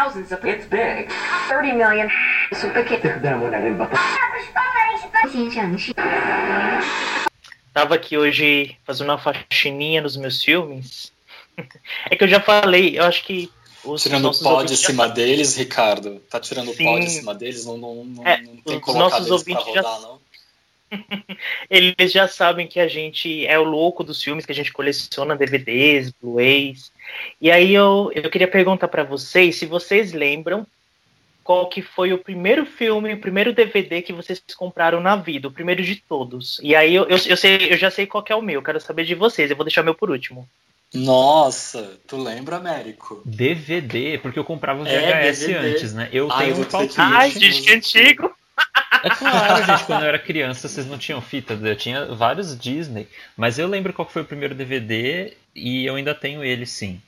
thousands of it's big. 30 million super Tava aqui hoje fazendo uma faxininha nos meus filmes. É que eu já falei, eu acho que os tirando pó de cima já... deles, Ricardo. Tá tirando Sim. pó de cima deles, não, não, não, é, não tem os colocado eles pra rodar, já... não. Eles já sabem que a gente é o louco dos filmes, que a gente coleciona DVDs, Blu-rays. E aí eu, eu queria perguntar pra vocês se vocês lembram qual que foi o primeiro filme, o primeiro DVD que vocês compraram na vida, o primeiro de todos. E aí eu, eu, eu sei, eu já sei qual que é o meu, eu quero saber de vocês, eu vou deixar o meu por último. Nossa, tu lembra, Américo? DVD, porque eu comprava o É, VHS DVD. antes, né? Eu Ah, tenho eu um palpite. Ai, que antigo! É claro, gente, quando eu era criança vocês não tinham fita, eu tinha vários Disney, mas eu lembro qual foi o primeiro DVD e eu ainda tenho ele sim,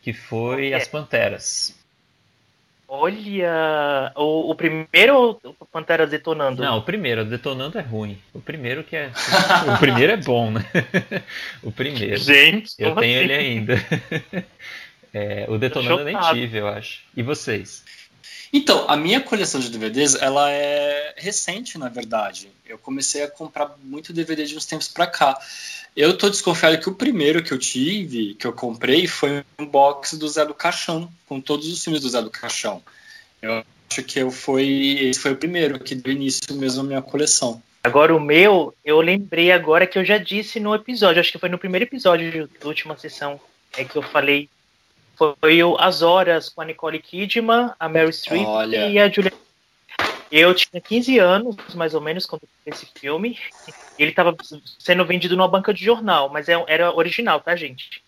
que foi é? As Panteras. Olha, o, o primeiro ou o Panteras detonando? Não, o primeiro, o Detonando é ruim. O primeiro que é. O primeiro é bom, né? O primeiro. Gente, Eu tenho assim? ele ainda. É, o Detonando eu nem tive, eu acho. E vocês? Então, a minha coleção de DVDs, ela é recente, na verdade. Eu comecei a comprar muito DVD de uns tempos pra cá. Eu tô desconfiado que o primeiro que eu tive, que eu comprei, foi um box do Zé do Caixão, com todos os filmes do Zé do Caixão. Eu acho que eu fui, esse foi o primeiro que deu início mesmo à minha coleção. Agora o meu, eu lembrei agora que eu já disse no episódio, acho que foi no primeiro episódio da última sessão, é que eu falei, foi o As Horas com a Nicole Kidman, a Mary Streep Olha. e a Julia. Eu tinha 15 anos, mais ou menos, quando eu vi esse filme. Ele estava sendo vendido numa banca de jornal, mas é- era original, tá, gente?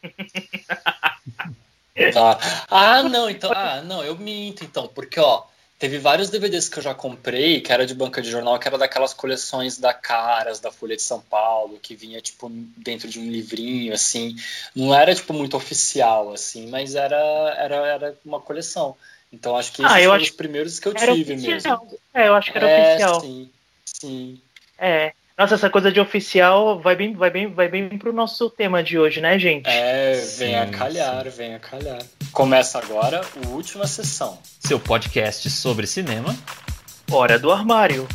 Tá. Ah, não, então. Ah, não, eu minto então, porque ó, teve vários DVDs que eu já comprei, que era de banca de jornal, que era daquelas coleções da Caras, da Folha de São Paulo, que vinha tipo dentro de um livrinho assim. Não era tipo muito oficial assim, mas era era, era uma coleção. Então acho que Ah, esses eu foram acho os primeiros que eu Era tive oficial. mesmo. É, eu acho que era é, oficial. sim. Sim. É. Nossa, essa coisa de oficial vai bem, vai bem, vai bem pro nosso tema de hoje, né, gente? É, Sim, vem a calhar, vem a calhar. Começa agora a última sessão. Seu podcast sobre cinema. Hora do armário.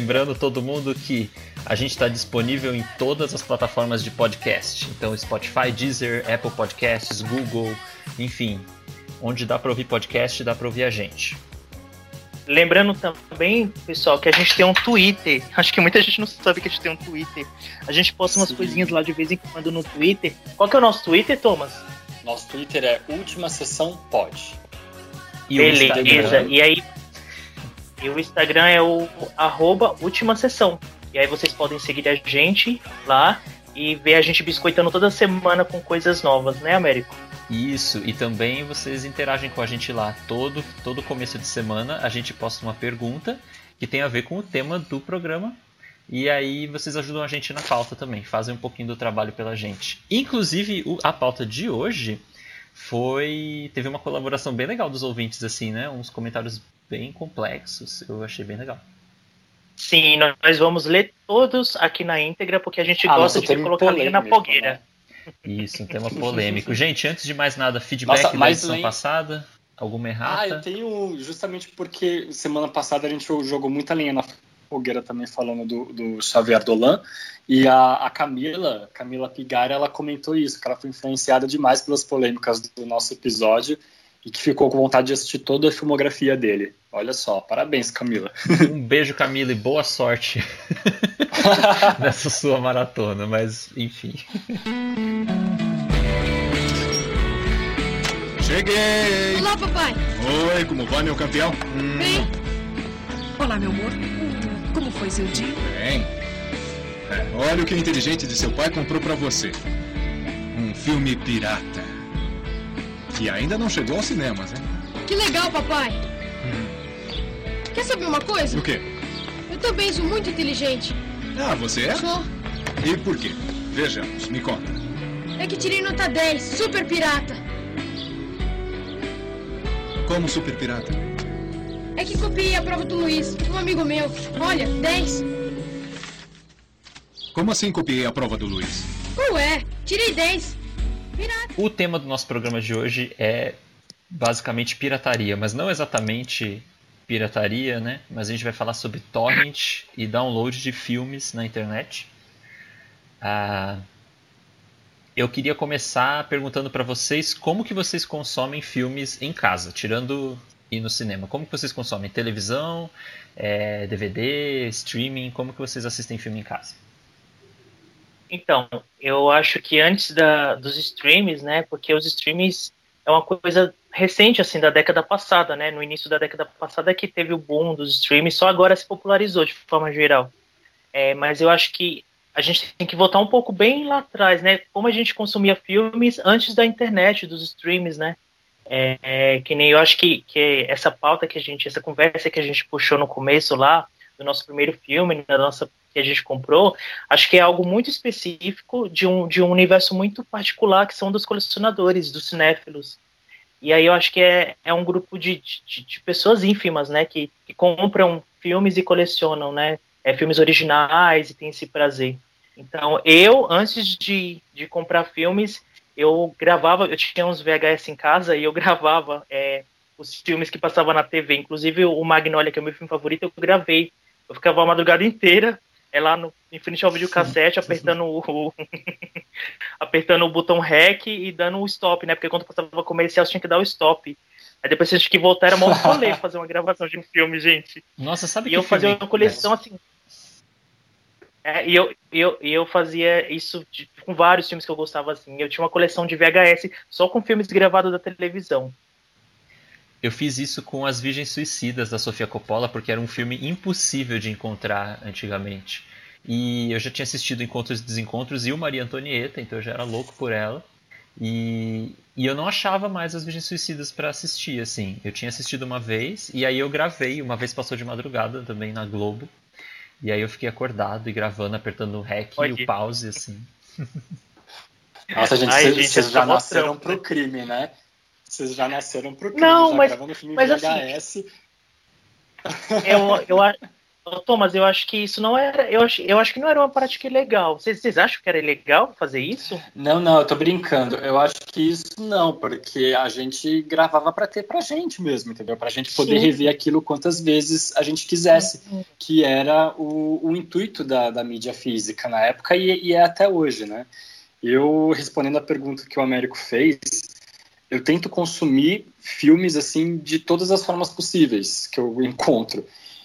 Lembrando todo mundo que a gente está disponível em todas as plataformas de podcast. Então, Spotify, Deezer, Apple Podcasts, Google, enfim. Onde dá para ouvir podcast, dá para ouvir a gente. Lembrando também, pessoal, que a gente tem um Twitter. Acho que muita gente não sabe que a gente tem um Twitter. A gente posta umas Sim. coisinhas lá de vez em quando no Twitter. Qual que é o nosso Twitter, Thomas? Nosso Twitter é Última Sessão Pod. E Beleza. E aí, e o Instagram é o arroba última sessão. E aí vocês podem seguir a gente lá e ver a gente biscoitando toda semana com coisas novas, né, Américo? Isso, e também vocês interagem com a gente lá. Todo, todo começo de semana a gente posta uma pergunta que tem a ver com o tema do programa. E aí vocês ajudam a gente na pauta também, fazem um pouquinho do trabalho pela gente. Inclusive, a pauta de hoje foi. Teve uma colaboração bem legal dos ouvintes, assim, né? Uns comentários bem complexos. Eu achei bem legal. Sim, nós vamos ler todos aqui na íntegra, porque a gente Ah, gosta de tema colocar linha na fogueira. né? Isso, um tema polêmico. Gente, antes de mais nada, feedback Nossa, da edição lem- passada? Alguma Ah, errata? eu tenho. Justamente porque semana passada a gente jogou muita lenha na fogueira também falando do, do Xavier Dolan. E a, a Camila, Camila Pigari, ela comentou isso, que ela foi influenciada demais pelas polêmicas do nosso episódio e que ficou com vontade de assistir toda a filmografia dele. Olha só, parabéns, Camila. Um beijo, Camila, e boa sorte nessa sua maratona, mas enfim. Cheguei! Olá, papai. Oi, como vai, meu campeão? Bem? Olá, meu amor. Como foi seu dia? Bem. É, olha o que o inteligente de seu pai comprou pra você. Um filme pirata. E ainda não chegou aos cinemas, hein? Que legal, papai. Quer saber uma coisa? O quê? Eu também sou muito inteligente. Ah, você é? Sou. E por quê? Vejamos, me conta. É que tirei nota 10, super pirata. Como super pirata? É que copiei a prova do Luiz, um amigo meu. Olha, 10. Como assim copiei a prova do Luiz? Ué, tirei 10. Pirata. O tema do nosso programa de hoje é basicamente pirataria, mas não exatamente pirataria, né? Mas a gente vai falar sobre torrent e download de filmes na internet. Ah, eu queria começar perguntando para vocês como que vocês consomem filmes em casa, tirando ir no cinema. Como que vocês consomem? Televisão, é, DVD, streaming? Como que vocês assistem filme em casa? Então, eu acho que antes da, dos streams, né? Porque os streams é uma coisa recente, assim, da década passada, né? No início da década passada é que teve o boom dos streams, só agora se popularizou de forma geral. É, mas eu acho que a gente tem que voltar um pouco bem lá atrás, né? Como a gente consumia filmes antes da internet, dos streams, né? É, é, que nem eu acho que, que essa pauta que a gente, essa conversa que a gente puxou no começo lá, do nosso primeiro filme, da nossa que a gente comprou, acho que é algo muito específico de um, de um universo muito particular que são dos colecionadores, dos cinéfilos. E aí eu acho que é, é um grupo de, de, de pessoas ínfimas, né, que, que compram filmes e colecionam, né, é, filmes originais e tem esse prazer. Então, eu, antes de, de comprar filmes, eu gravava, eu tinha uns VHS em casa e eu gravava é, os filmes que passavam na TV. Inclusive, o Magnolia, que é o meu filme favorito, eu gravei. Eu ficava a madrugada inteira é lá no em frente ao videocassete, apertando o, apertando o botão REC e dando o stop, né? Porque quando passava comercial, tinha que dar o stop. Aí depois tinha que voltar, era mó rolê fazer uma gravação de um filme, gente. Nossa, sabe E que eu fazia filme- uma coleção assim. É, e eu, eu, eu fazia isso de- com vários filmes que eu gostava assim. Eu tinha uma coleção de VHS só com filmes gravados da televisão. Eu fiz isso com As Virgens Suicidas da Sofia Coppola, porque era um filme impossível de encontrar antigamente. E eu já tinha assistido Encontros e Desencontros e o Maria Antonieta, então eu já era louco por ela. E, e eu não achava mais As Virgens Suicidas para assistir, assim. Eu tinha assistido uma vez e aí eu gravei, uma vez passou de madrugada também na Globo. E aí eu fiquei acordado e gravando, apertando o REC e Pode. o pause, assim. Nossa, gente, Ai, vocês, gente, vocês essa já nasceram trampo, pro crime, né? Vocês já nasceram pro crime. Não, já mas- gravando filme mas assim, VHS. Eu, eu, Thomas, eu acho que isso não era. Eu acho, eu acho que não era uma prática ilegal. Vocês, vocês acham que era ilegal fazer isso? Não, não, eu tô brincando. Eu acho que isso não, porque a gente gravava pra ter pra gente mesmo, entendeu? Pra gente poder Sim. rever aquilo quantas vezes a gente quisesse, que era o, o intuito da, da mídia física na época e, e é até hoje, né? Eu, respondendo a pergunta que o Américo fez, eu tento consumir filmes assim de todas as formas possíveis que eu encontro.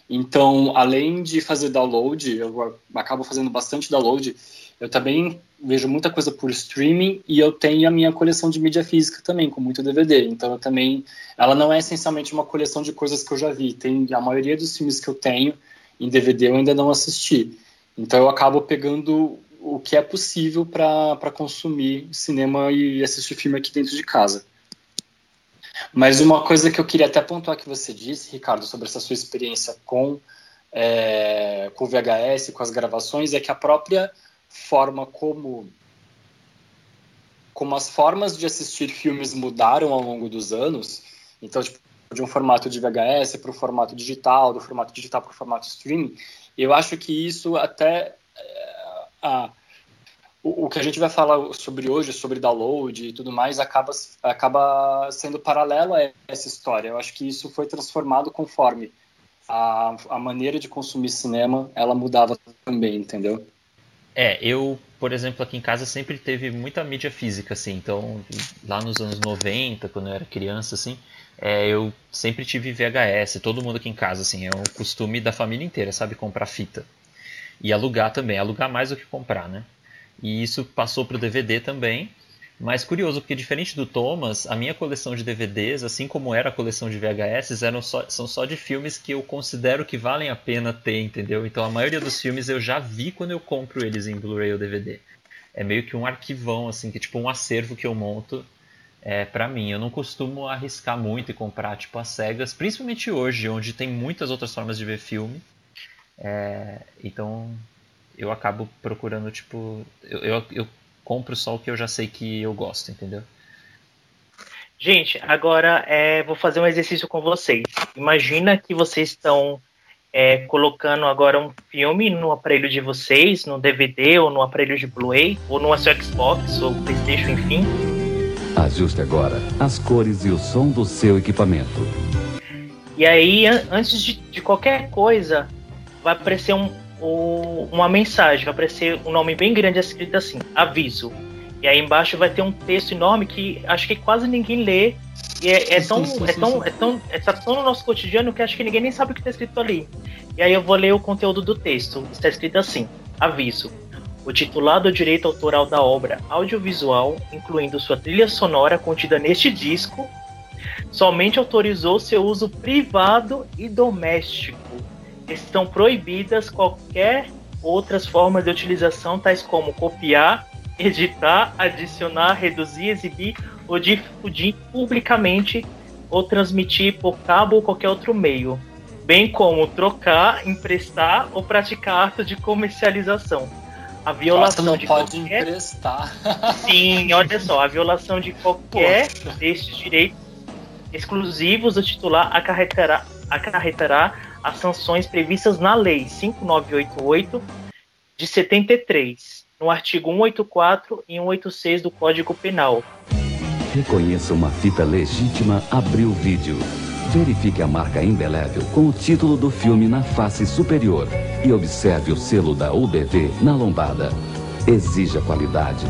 Então, além de fazer download, eu acabo fazendo bastante download, eu também vejo muita coisa por streaming e eu tenho a minha coleção de mídia física também, com muito DVD. Então, eu também. Ela não é essencialmente uma coleção de coisas que eu já vi. Tem a maioria dos filmes que eu tenho em DVD eu ainda não assisti. Então, eu acabo pegando o que é possível para consumir cinema e assistir filme aqui dentro de casa. Mas uma coisa que eu queria até pontuar que você disse, Ricardo, sobre essa sua experiência com, é, com o VHS, com as gravações, é que a própria forma como como as formas de assistir filmes mudaram ao longo dos anos, então tipo, de um formato de VHS para o formato digital, do formato digital para o formato streaming, eu acho que isso até é, a, o, que a gente vai falar sobre hoje, sobre download e tudo mais, acaba, acaba sendo paralelo a essa história. Eu acho que isso foi transformado conforme a, a maneira de consumir cinema ela mudava também, entendeu? É, eu, por exemplo, aqui em casa sempre teve muita mídia física, assim, então lá nos anos 90, quando eu era criança, assim, é, eu sempre tive VHS, todo mundo aqui em casa, assim, é um costume da família inteira, sabe, comprar fita. E alugar também, alugar mais do que comprar, né? E isso passou pro DVD também, mas curioso, porque diferente do Thomas, a minha coleção de DVDs, assim como era a coleção de VHS, eram só, são só de filmes que eu considero que valem a pena ter, entendeu? Então a maioria dos filmes eu já vi quando eu compro eles em Blu-ray ou DVD. É meio que um arquivão, assim, que é tipo um acervo que eu monto é, para mim. Eu não costumo arriscar muito e comprar, tipo, as cegas, principalmente hoje, onde tem muitas outras formas de ver filme. É, então eu acabo procurando, tipo. Eu, eu, eu compro só o que eu já sei que eu gosto, entendeu? Gente, agora é, vou fazer um exercício com vocês. Imagina que vocês estão é, colocando agora um filme no aparelho de vocês, no DVD ou no aparelho de Blu-ray, ou no seu Xbox ou PlayStation, enfim. Ajuste agora as cores e o som do seu equipamento. E aí, an antes de, de, qualquer coisa, vai aparecer um, um, uma mensagem, vai aparecer um nome bem grande escrito assim: aviso. E aí embaixo vai ter um texto enorme que acho que quase ninguém lê. E é, é tão, é, tão, é, tão, é tão no nosso cotidiano que acho que ninguém nem sabe o que está escrito ali. E aí eu vou ler o conteúdo do texto. Está escrito assim: aviso. O titular do direito autoral da obra audiovisual, incluindo sua trilha sonora contida neste disco, somente autorizou seu uso privado e doméstico. Estão proibidas qualquer outras formas de utilização, tais como copiar, editar, adicionar, reduzir, exibir ou difundir publicamente ou transmitir por cabo ou qualquer outro meio, bem como trocar, emprestar ou praticar atos de comercialização. A violação Nossa, não de pode qualquer... emprestar. Sim, olha só, a violação de qualquer destes direitos exclusivos do titular acarretará, acarretará as sanções previstas na Lei 5988 de 73 no artigo 184 e 186 do Código Penal. Reconheça uma fita legítima Abril Vídeo. Verifique a marca indelével com o título do filme na face superior e observe o selo da UBV na lombada. Exija qualidade.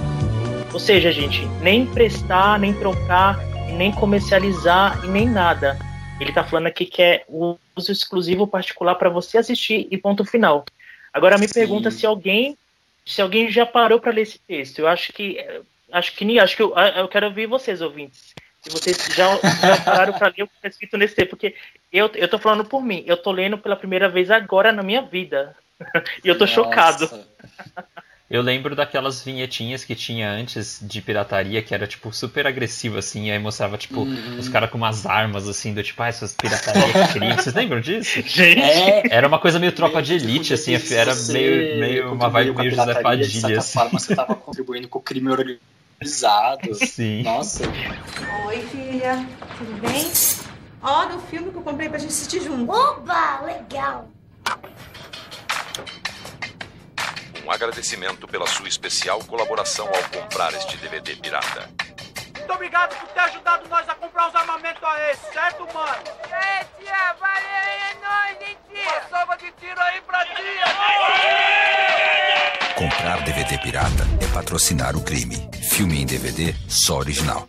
Ou seja, gente, nem emprestar, nem trocar, nem comercializar e nem nada. Ele está falando aqui que é o uso exclusivo particular para você assistir e ponto final. Agora me Sim. pergunta se alguém se alguém já parou para ler esse texto. Eu acho que acho que nem acho que eu, eu quero ouvir vocês ouvintes. Se vocês já, já pararam para ler o que está escrito nesse texto, porque eu eu tô falando por mim. Eu tô lendo pela primeira vez agora na minha vida. e eu tô Nossa. chocado. Eu lembro daquelas vinhetinhas que tinha antes de pirataria, que era, tipo, super agressivo, assim, e aí mostrava, tipo, uhum. os caras com umas armas, assim, do tipo, ah, essas pirataria que crime. Vocês lembram disso? Gente! É, era uma coisa meio tropa de elite, assim, era meio, meio uma vibe meio José Padilha. assim. forma, você tava contribuindo com o crime organizado. Sim. Nossa. Oi, filha. Tudo bem? Ó, do filme que eu comprei pra gente assistir junto. Oba, legal! Um agradecimento pela sua especial colaboração ao comprar este DVD pirata. Muito obrigado por ter ajudado nós a comprar os armamentos a esse, certo, mano? É, tia, valeu, é nóis, hein, tia? Uma salva de tiro aí pra tia! Comprar DVD pirata é patrocinar o crime. Filme em DVD, só original.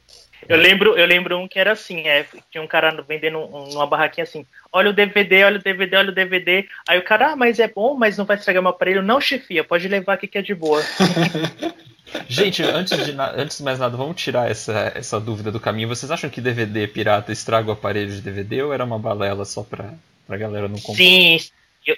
Eu lembro, eu lembro um que era assim, é, tinha um cara vendendo uma barraquinha assim, olha o DVD, olha o DVD, olha o DVD. Aí o cara, ah, mas é bom, mas não vai estragar meu aparelho. Não, chefia, pode levar aqui que é de boa. Gente, antes de, antes de mais nada, vamos tirar essa, essa dúvida do caminho. Vocês acham que DVD pirata estraga o aparelho de DVD ou era uma balela só pra, pra galera não comprar? Sim, eu,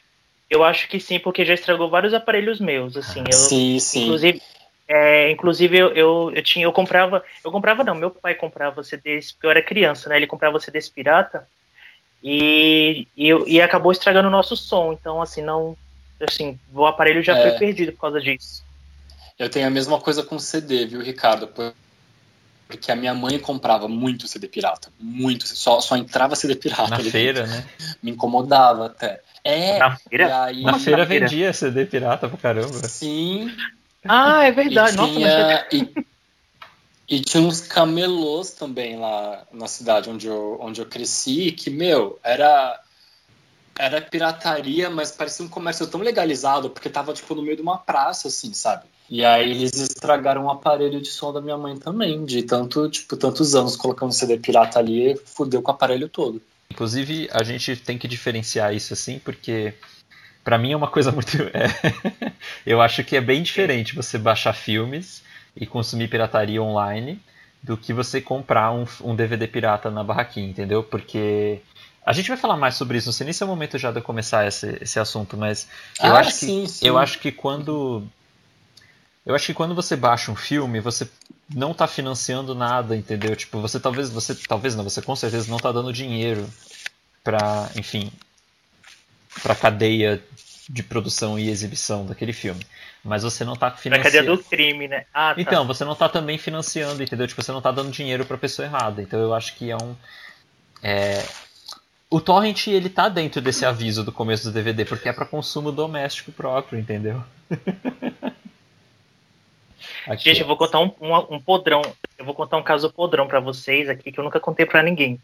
eu acho que sim, porque já estragou vários aparelhos meus, assim. Eu, sim, sim. Inclusive, é, inclusive eu, eu, eu, tinha, eu comprava, eu comprava não, meu pai comprava CDs, porque eu era criança, né? Ele comprava CDs pirata e, e, e acabou estragando o nosso som. Então, assim, não. Assim, o aparelho já é. foi perdido por causa disso. Eu tenho a mesma coisa com CD, viu, Ricardo? Porque a minha mãe comprava muito CD pirata. Muito. Só, só entrava CD pirata. Na feira, né? Me incomodava até. É, na feira? Aí, na feira vendia CD pirata pra caramba. Sim, ah, é verdade. E Nossa, tinha, mas... e, e, tinha uns camelôs também lá na cidade onde eu, onde eu cresci, que, meu, era era pirataria, mas parecia um comércio tão legalizado, porque tava, tipo, no meio de uma praça, assim, sabe? E aí eles estragaram o aparelho de som da minha mãe também, de tanto, tipo, tantos anos colocando CD pirata ali, fudeu com o aparelho todo. Inclusive, a gente tem que diferenciar isso, assim, porque para mim é uma coisa muito. É, eu acho que é bem diferente você baixar filmes e consumir pirataria online do que você comprar um, um DVD pirata na barraquinha, entendeu? Porque a gente vai falar mais sobre isso, não sei nem se é o momento já de eu começar esse, esse assunto, mas eu, ah, acho sim, que, sim. eu acho que quando. Eu acho que quando você baixa um filme, você não está financiando nada, entendeu? Tipo, você talvez, você talvez não, você com certeza não está dando dinheiro para, enfim, para cadeia de produção e exibição daquele filme. Mas você não está Na financiando. cadeia do crime, né? Ah, tá. Então, você não está também financiando, entendeu? Tipo, você não está dando dinheiro para pessoa errada. Então eu acho que é um. é, O torrent ele tá dentro desse aviso do começo do DVD porque é para consumo doméstico próprio, entendeu? Aqui, Gente, eu vou contar um, um, um podrão. Eu vou contar um caso podrão pra vocês aqui que eu nunca contei pra ninguém.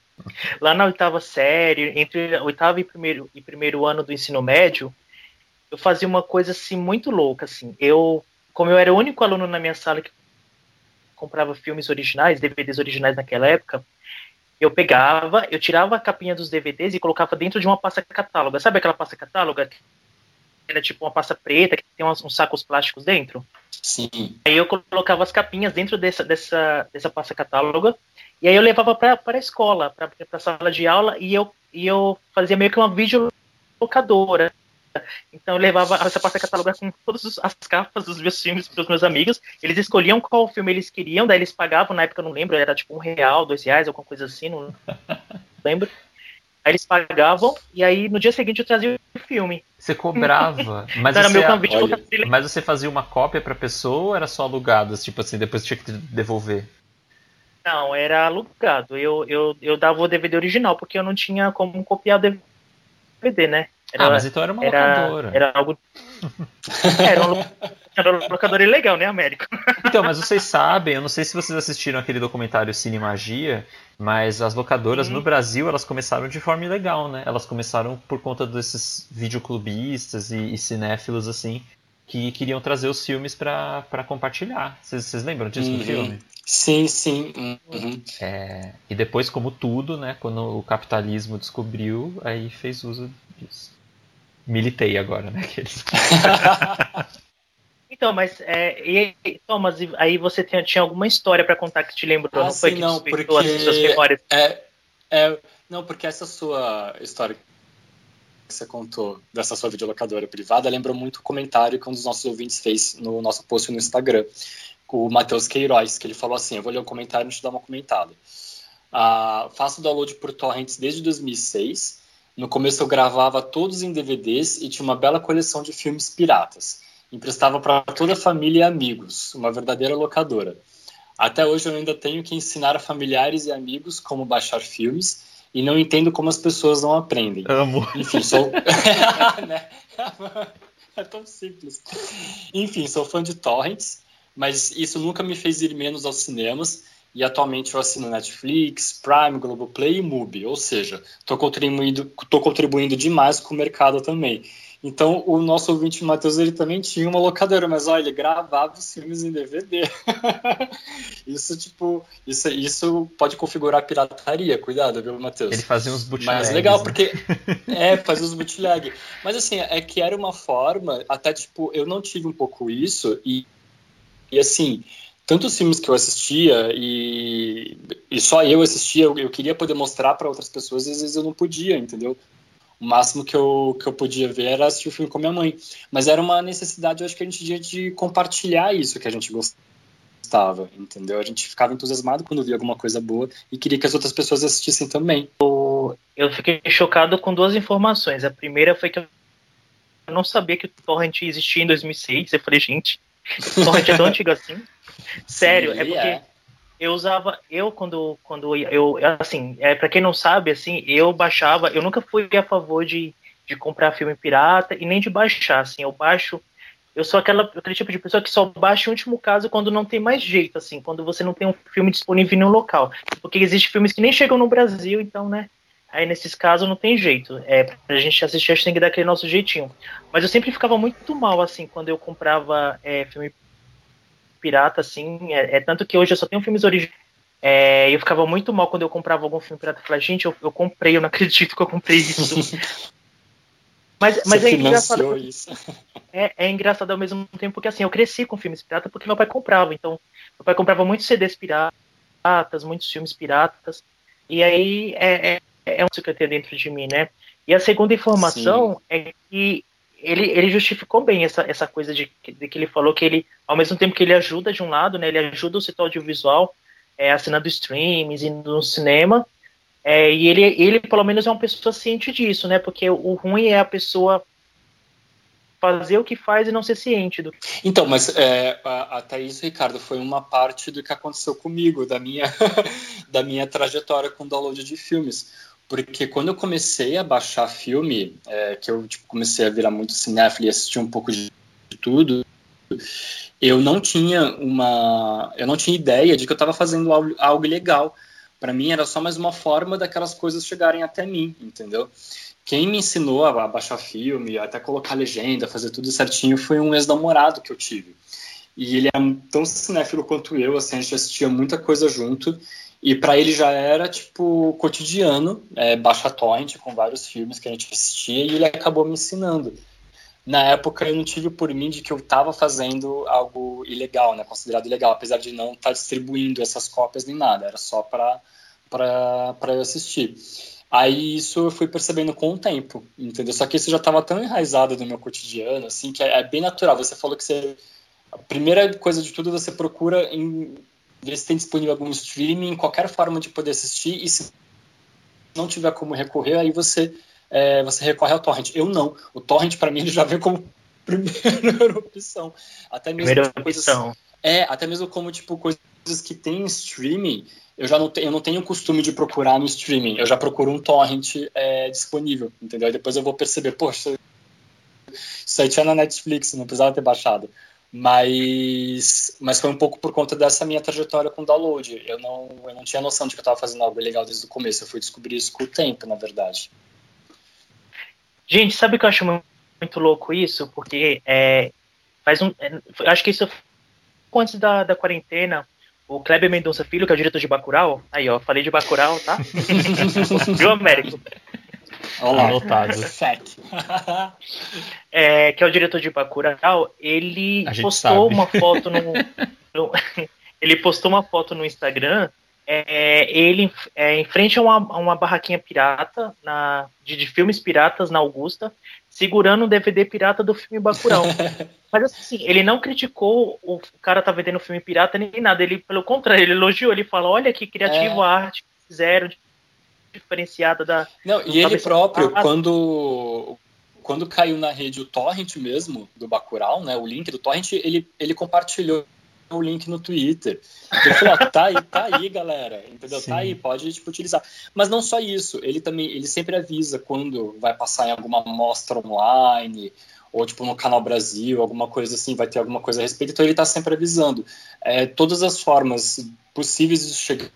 Lá na oitava série, entre oitavo e primeiro, e primeiro ano do ensino médio, eu fazia uma coisa assim muito louca. Assim. Eu, como eu era o único aluno na minha sala que comprava filmes originais, DVDs originais naquela época, eu pegava, eu tirava a capinha dos DVDs e colocava dentro de uma pasta catáloga. Sabe aquela pasta catáloga? Era tipo uma pasta preta, que tem uns, uns sacos plásticos dentro? Sim. Aí eu colocava as capinhas dentro dessa, dessa, dessa pasta catáloga e aí eu levava para a escola, para a sala de aula e eu, e eu fazia meio que uma videolocadora. Então eu levava essa pasta catáloga com todas as capas dos meus filmes para os meus amigos. Eles escolhiam qual filme eles queriam, daí eles pagavam, na época eu não lembro, era tipo um real, dois reais, alguma coisa assim, não lembro. Aí eles pagavam e aí no dia seguinte eu trazia o filme. Você cobrava, mas Era você, meu convite olha. mas você fazia uma cópia pra pessoa ou era só alugado? Tipo assim, depois tinha que devolver? Não, era alugado. Eu, eu, eu dava o DVD original, porque eu não tinha como copiar o DVD, né? ah, mas então era uma era, locadora. Era algo. era, um, lo- era um locador ilegal, né, América? Então, mas vocês sabem, eu não sei se vocês assistiram aquele documentário Cine Magia, mas as locadoras Uhum. no Brasil, elas começaram de forma ilegal, né? Elas começaram por conta desses videoclubistas e, e cinéfilos, assim, que queriam trazer os filmes pra pra compartilhar. Vocês lembram disso do Uhum. filme? Sim, sim. Uhum. É, e depois, como tudo, né, quando o capitalismo descobriu, aí fez uso disso. Militei agora, né? Aqueles... Então, mas é, e aí, Thomas, aí você tinha, tinha alguma história pra contar que te lembrou, Ah, não foi sim, que não, despertou as porque- suas memórias? É, é, não, porque essa sua história que você contou dessa sua videolocadora privada lembrou muito o comentário que um dos nossos ouvintes fez no nosso post no Instagram, com o Matheus Queiroz, que ele falou assim: Eu vou ler o comentário e te dar uma comentada. Ah, faço download por torrents desde 2006. No começo eu gravava todos em DVDs e tinha uma bela coleção de filmes piratas. Emprestava para toda a família e amigos, uma verdadeira locadora. Até hoje eu ainda tenho que ensinar a familiares e amigos como baixar filmes e não entendo como as pessoas não aprendem. Amo. Enfim, sou. Né? é tão simples. Enfim, sou fã de torrents, mas isso nunca me fez ir menos aos cinemas. E atualmente eu assino Netflix, Prime, Globoplay e Mubi. Ou seja, estou contribuindo, tô contribuindo demais com o mercado também. Então, o nosso ouvinte Matheus, ele também tinha uma locadora, mas olha, ele gravava os filmes em DVD. isso, tipo, isso, isso pode configurar pirataria, cuidado, viu, Matheus? Ele fazia uns bootlegs. Mas legal, né? porque. É, fazia os bootleg. Mas assim, é que era uma forma, até tipo, eu não tive um pouco isso, e, e assim, tantos filmes que eu assistia e, e só eu assistia, eu, eu queria poder mostrar para outras pessoas, e às vezes eu não podia, entendeu? O máximo que eu, que eu podia ver era assistir o filme com minha mãe. Mas era uma necessidade, eu acho que a gente tinha de compartilhar isso que a gente gostava, entendeu? A gente ficava entusiasmado quando via alguma coisa boa e queria que as outras pessoas assistissem também. Eu fiquei chocado com duas informações. A primeira foi que eu não sabia que o Torrent existia em 2006. Eu falei, gente, o Torrent é tão antigo assim? Sério, Sim, é porque é. Eu usava, eu quando, quando eu, assim, é, para quem não sabe, assim, eu baixava, eu nunca fui a favor de, de comprar filme pirata e nem de baixar, assim, eu baixo, eu sou aquela, aquele tipo de pessoa que só baixa em último caso quando não tem mais jeito, assim, quando você não tem um filme disponível em um local, porque existem filmes que nem chegam no Brasil, então, né, aí nesses casos não tem jeito, é, pra gente assistir a gente tem que dar aquele nosso jeitinho, mas eu sempre ficava muito mal, assim, quando eu comprava é, filme pirata, assim. É, é tanto que hoje eu só tenho filmes originais. É, eu ficava muito mal quando eu comprava algum filme pirata. Eu falava, gente, eu, eu comprei, eu não acredito que eu comprei isso. mas mas é engraçado. isso. É, é engraçado ao mesmo tempo porque assim, eu cresci com filmes pirata porque meu pai comprava. Então, meu pai comprava muitos CDs piratas, muitos filmes piratas. E aí é, é, é um que eu tenho dentro de mim, né? E a segunda informação é que ele, ele justificou bem essa, essa coisa de, de que ele falou que ele, ao mesmo tempo que ele ajuda de um lado, né? Ele ajuda o setor audiovisual, é, assinando streams, indo no cinema. É, e ele, ele, pelo menos, é uma pessoa ciente disso, né? Porque o ruim é a pessoa fazer o que faz e não ser ciente do Então, mas é, até isso, Ricardo, foi uma parte do que aconteceu comigo, da minha, da minha trajetória com download de filmes. Porque quando eu comecei a baixar filme, é, que eu tipo, comecei a virar muito cinéfilo e assistir um pouco de tudo, eu não tinha uma, eu não tinha ideia de que eu estava fazendo algo, algo legal. Para mim era só mais uma forma daquelas coisas chegarem até mim, entendeu? Quem me ensinou a baixar filme, até colocar legenda, fazer tudo certinho, foi um ex-namorado que eu tive. E ele é tão cinéfilo quanto eu, assim, a gente assistia muita coisa junto. E para ele já era, tipo, cotidiano, é, baixar torrent com vários filmes que a gente assistia, e ele acabou me ensinando. Na época eu não tive por mim de que eu estava fazendo algo ilegal, né, considerado ilegal, apesar de não estar tá distribuindo essas cópias nem nada, era só para eu assistir. Aí isso eu fui percebendo com o tempo, entendeu? Só que isso já estava tão enraizado no meu cotidiano, assim, que é, é, bem natural. Você falou que você. A primeira coisa de tudo você procura em ver se tem disponível algum streaming, qualquer forma de poder assistir, e se não tiver como recorrer, aí você, é, você recorre ao torrent. Eu não. O torrent, para mim, ele já vem como primeira opção. Até mesmo primeira opção. Coisas, é, até mesmo como, tipo, coisas que tem streaming eu já não, te, eu não tenho o costume de procurar no streaming, eu já procuro um torrent é, disponível, entendeu? Aí depois eu vou perceber, poxa, isso aí tinha na Netflix, não precisava ter baixado. Mas, mas foi um pouco por conta dessa minha trajetória com download. Eu não, eu não tinha noção de que eu estava fazendo algo legal desde o começo, eu fui descobrir isso com o tempo, na verdade. Gente, sabe o que eu acho muito louco isso? Porque é, faz um. É, acho que isso antes da, da quarentena, o Kleber Mendonça Filho, que é o diretor de Bacurau. Aí, ó, falei de Bacurau, tá? Viu, Américo? Olá. Anotado. é, que é o diretor de Bacurau. Ele postou sabe. uma foto no, no, Ele postou uma foto no Instagram. É, ele é, em frente a uma, a uma barraquinha pirata na, de, de filmes piratas na Augusta, segurando um DVD pirata do filme Bacurau. Mas assim, ele não criticou o cara tá vendendo filme pirata nem nada. Ele, pelo contrário, ele elogiou. Ele falou: olha que criativo é. a arte que fizeram, diferenciada da. Não, e ele próprio, quando, quando caiu na rede o torrent mesmo do Bacurau, né, o link do torrent, ele, ele compartilhou o link no Twitter. Ele falou, tá aí, tá aí, galera, entendeu? Sim. Tá aí, pode tipo, utilizar. Mas não só isso, ele também, ele sempre avisa quando vai passar em alguma mostra online, ou tipo no Canal Brasil, alguma coisa assim, vai ter alguma coisa a respeito, então ele está sempre avisando. É, todas as formas possíveis de chegar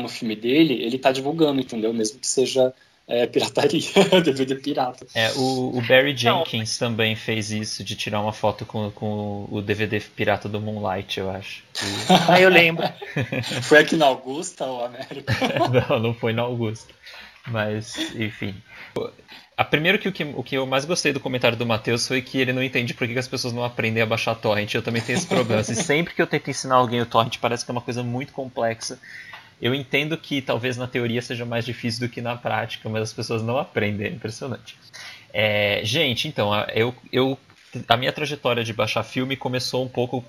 no filme dele, ele está divulgando, entendeu? Mesmo que seja é, pirataria, DVD pirata. É, o, o Barry Jenkins Não. também fez isso, de tirar uma foto com, com o DVD pirata do Moonlight, eu acho. E... ah, eu lembro. foi aqui na Augusta ou América? não, não foi na Augusta. Mas, enfim. A primeiro que o, que o que eu mais gostei do comentário do Matheus foi que ele não entende por que, que as pessoas não aprendem a baixar torrent. Eu também tenho esse problema. Assim, sempre que eu tento ensinar alguém o torrent, parece que é uma coisa muito complexa. Eu entendo que talvez na teoria seja mais difícil do que na prática, mas as pessoas não aprendem, é impressionante. É, gente, então, eu, eu, a minha trajetória de baixar filme começou um pouco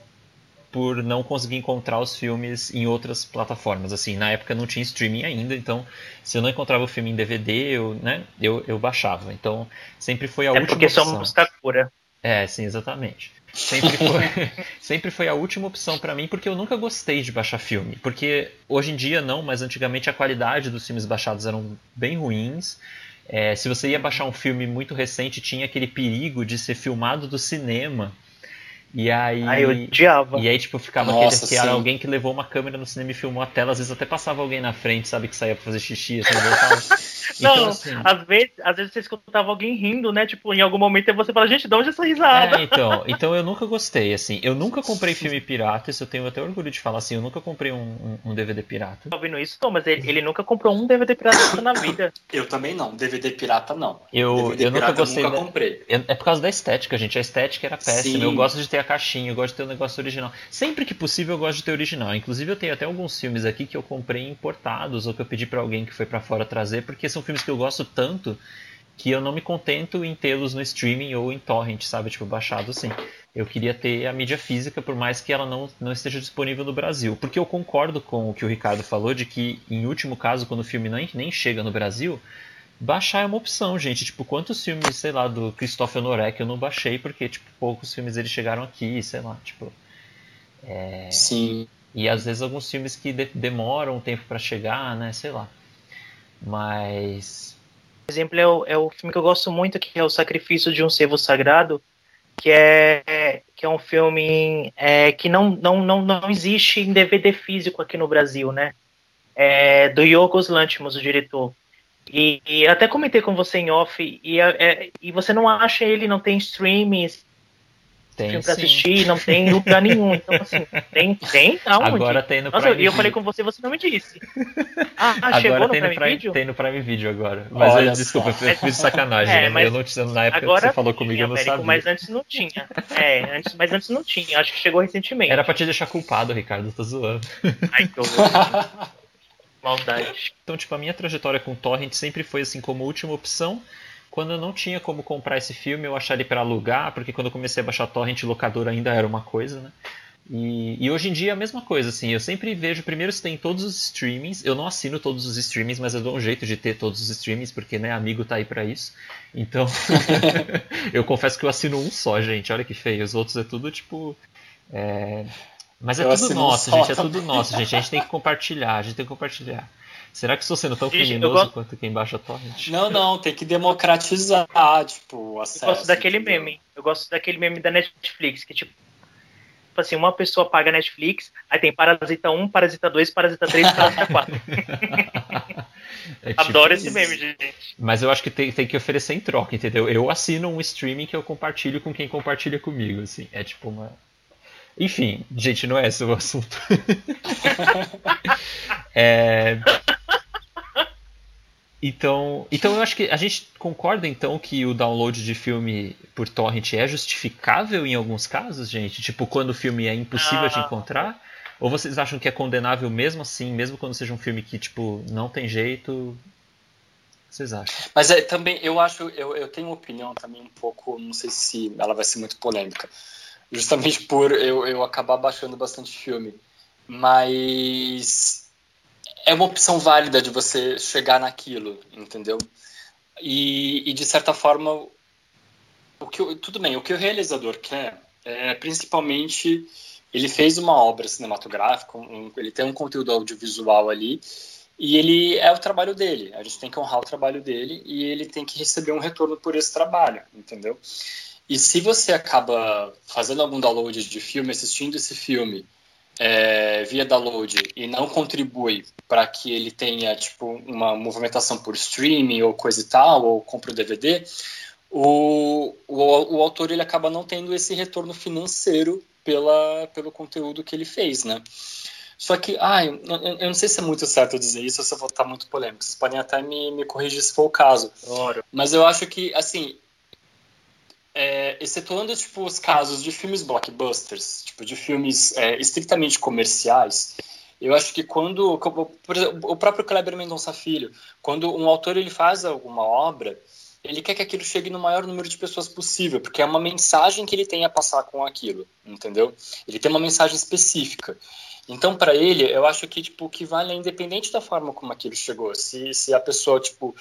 por não conseguir encontrar os filmes em outras plataformas. Assim, na época não tinha streaming ainda, então se eu não encontrava o filme em DVD, eu, né, eu, eu baixava. Então sempre foi a é última porque opção. somos Kakura. É, sim, exatamente. Sempre foi, sempre foi a última opção para mim, porque eu nunca gostei de baixar filme. Porque hoje em dia não, mas antigamente a qualidade dos filmes baixados eram bem ruins. É, se você ia baixar um filme muito recente, tinha aquele perigo de ser filmado do cinema e aí. Aí eu odiava. E aí, tipo, ficava Nossa, aquele que era alguém que levou uma câmera no cinema e filmou a tela, às vezes até passava alguém na frente, sabe, que saía pra fazer xixi, assim, voltava. Não, então, assim... às, vezes, às vezes você escutava alguém rindo, né? Tipo, em algum momento você fala, gente, de onde é essa risada? É, então, então eu nunca gostei, assim. Eu nunca comprei filme pirata, isso eu tenho até orgulho de falar assim, eu nunca comprei um, um, um DVD pirata. Tá ouvindo isso? Não, mas ele, ele, nunca comprou um DVD pirata na vida. Eu também não, DVD pirata não. Eu, DVD eu nunca gostei. Eu nunca comprei. É por causa da estética, gente. A estética era péssima. Sim. Eu gosto de ter a caixinha, eu gosto de ter o um negócio original. Sempre que possível eu gosto de ter original. Inclusive eu tenho até alguns filmes aqui que eu comprei importados ou que eu pedi para alguém que foi para fora trazer, porque são filmes que eu gosto tanto que eu não me contento em tê-los no streaming ou em torrent, sabe? Tipo, baixado assim. Eu queria ter a mídia física, por mais que ela não, não esteja disponível no Brasil. Porque eu concordo com o que o Ricardo falou, de que, em último caso, quando o filme nem, nem chega no Brasil, baixar é uma opção, gente. Tipo, quantos filmes, sei lá, do Christopher que eu não baixei porque, tipo, poucos filmes eles chegaram aqui, sei lá, tipo. É... Sim. E às vezes alguns filmes que de demoram um tempo para chegar, né, sei lá. Mas. Por exemplo, é o, é o filme que eu gosto muito, que é O Sacrifício de um Servo Sagrado, que é, que é um filme é, que não, não, não, não existe em DVD físico aqui no Brasil, né? É, do Yorgos Lanthimos, o diretor. E, e até comentei com você em off, e, é, e você não acha ele, não tem streaming, tem filme pra sim. assistir, não tem em lugar nenhum. Então, assim, tem, tem aonde? Agora tem no Nossa, Prime e eu falei Video. com você, você não me disse. Ah, ah, chegou Agora no Prime Prime, Video? tem no Prime Video agora. Mas Olha eu, desculpa, só. eu fiz sacanagem, É, né? mas Eu não tinha, na época Agora que você falou comigo, tinha, eu não Érico, sabia. Mas antes não tinha. É, antes, mas antes não tinha. Acho que chegou recentemente. Era pra te deixar culpado, Ricardo, eu tô zoando. Ai, que horror. Maldade. Então, tipo, a minha trajetória com Torrent sempre foi assim como última opção. Quando eu não tinha como comprar esse filme, eu achar ele para alugar, porque quando eu comecei a baixar Torrent, locador ainda era uma coisa, né? E, e hoje em dia é a mesma coisa, assim, eu sempre vejo primeiro se tem todos os streamings, eu não assino todos os streamings, mas eu dou um jeito de ter todos os streamings, porque né, amigo tá aí pra isso. Então, eu confesso que eu assino um só, gente, olha que feio, os outros é tudo tipo. é, Mas é Eu tudo nosso, gente, é tudo nosso, gente, a gente tem que compartilhar, a gente tem que compartilhar. Será que estou sendo tão eu criminoso quanto quem baixa Torrent? Não, não, tem que democratizar, tipo, o Eu acesso. gosto daquele entendeu? meme. Eu gosto daquele meme da Netflix, que tipo. Tipo assim, uma pessoa paga Netflix, aí tem Parasita 1, Parasita 2, Parasita 3, Parasita 4. É tipo Adoro esse isso. meme, gente. Mas eu acho que tem, tem que oferecer em troca, entendeu? Eu assino um streaming que eu compartilho com quem compartilha comigo, assim. É tipo uma. Enfim, gente, não é esse o assunto. É, Então, então eu acho que a gente concorda então que o download de filme por torrent é justificável em alguns casos, gente? Tipo, quando o filme é impossível de Ah. encontrar? Ou vocês acham que é condenável mesmo assim, mesmo quando seja um filme que, tipo, não tem jeito? O que vocês acham? Mas é, também, eu acho, eu, eu tenho uma opinião também um pouco, não sei se ela vai ser muito polêmica, justamente por eu, eu acabar baixando bastante filme. Mas é uma opção válida de você chegar naquilo, entendeu? E, e de certa forma, o que o- tudo bem, o que o realizador quer é principalmente ele fez uma obra cinematográfica, um- ele tem um conteúdo audiovisual ali, e ele é o trabalho dele. A gente tem que honrar o trabalho dele e ele tem que receber um retorno por esse trabalho, entendeu? E se você acaba fazendo algum download de filme, assistindo esse filme é, via download e não contribui para que ele tenha tipo uma movimentação por streaming ou coisa e tal, ou compra o DVD, o, o, o autor ele acaba não tendo esse retorno financeiro pela, pelo conteúdo que ele fez, né? Só que, ah, eu, não sei se é muito certo dizer isso ou se eu vou estar muito polêmico. Vocês podem até me, me corrigir se for o caso. Adoro. Mas eu acho que, assim, é, excetuando tipo, os casos de filmes blockbusters, tipo, de filmes é, estritamente comerciais, eu acho que quando, exemplo, o próprio Kleber Mendonça Filho, quando um autor ele faz alguma obra, ele quer que aquilo chegue no maior número de pessoas possível, porque é uma mensagem que ele tem a passar com aquilo, entendeu? Ele tem uma mensagem específica. Então, para ele, eu acho que tipo, que vale é independente da forma como aquilo chegou. Se, se a pessoa tipo,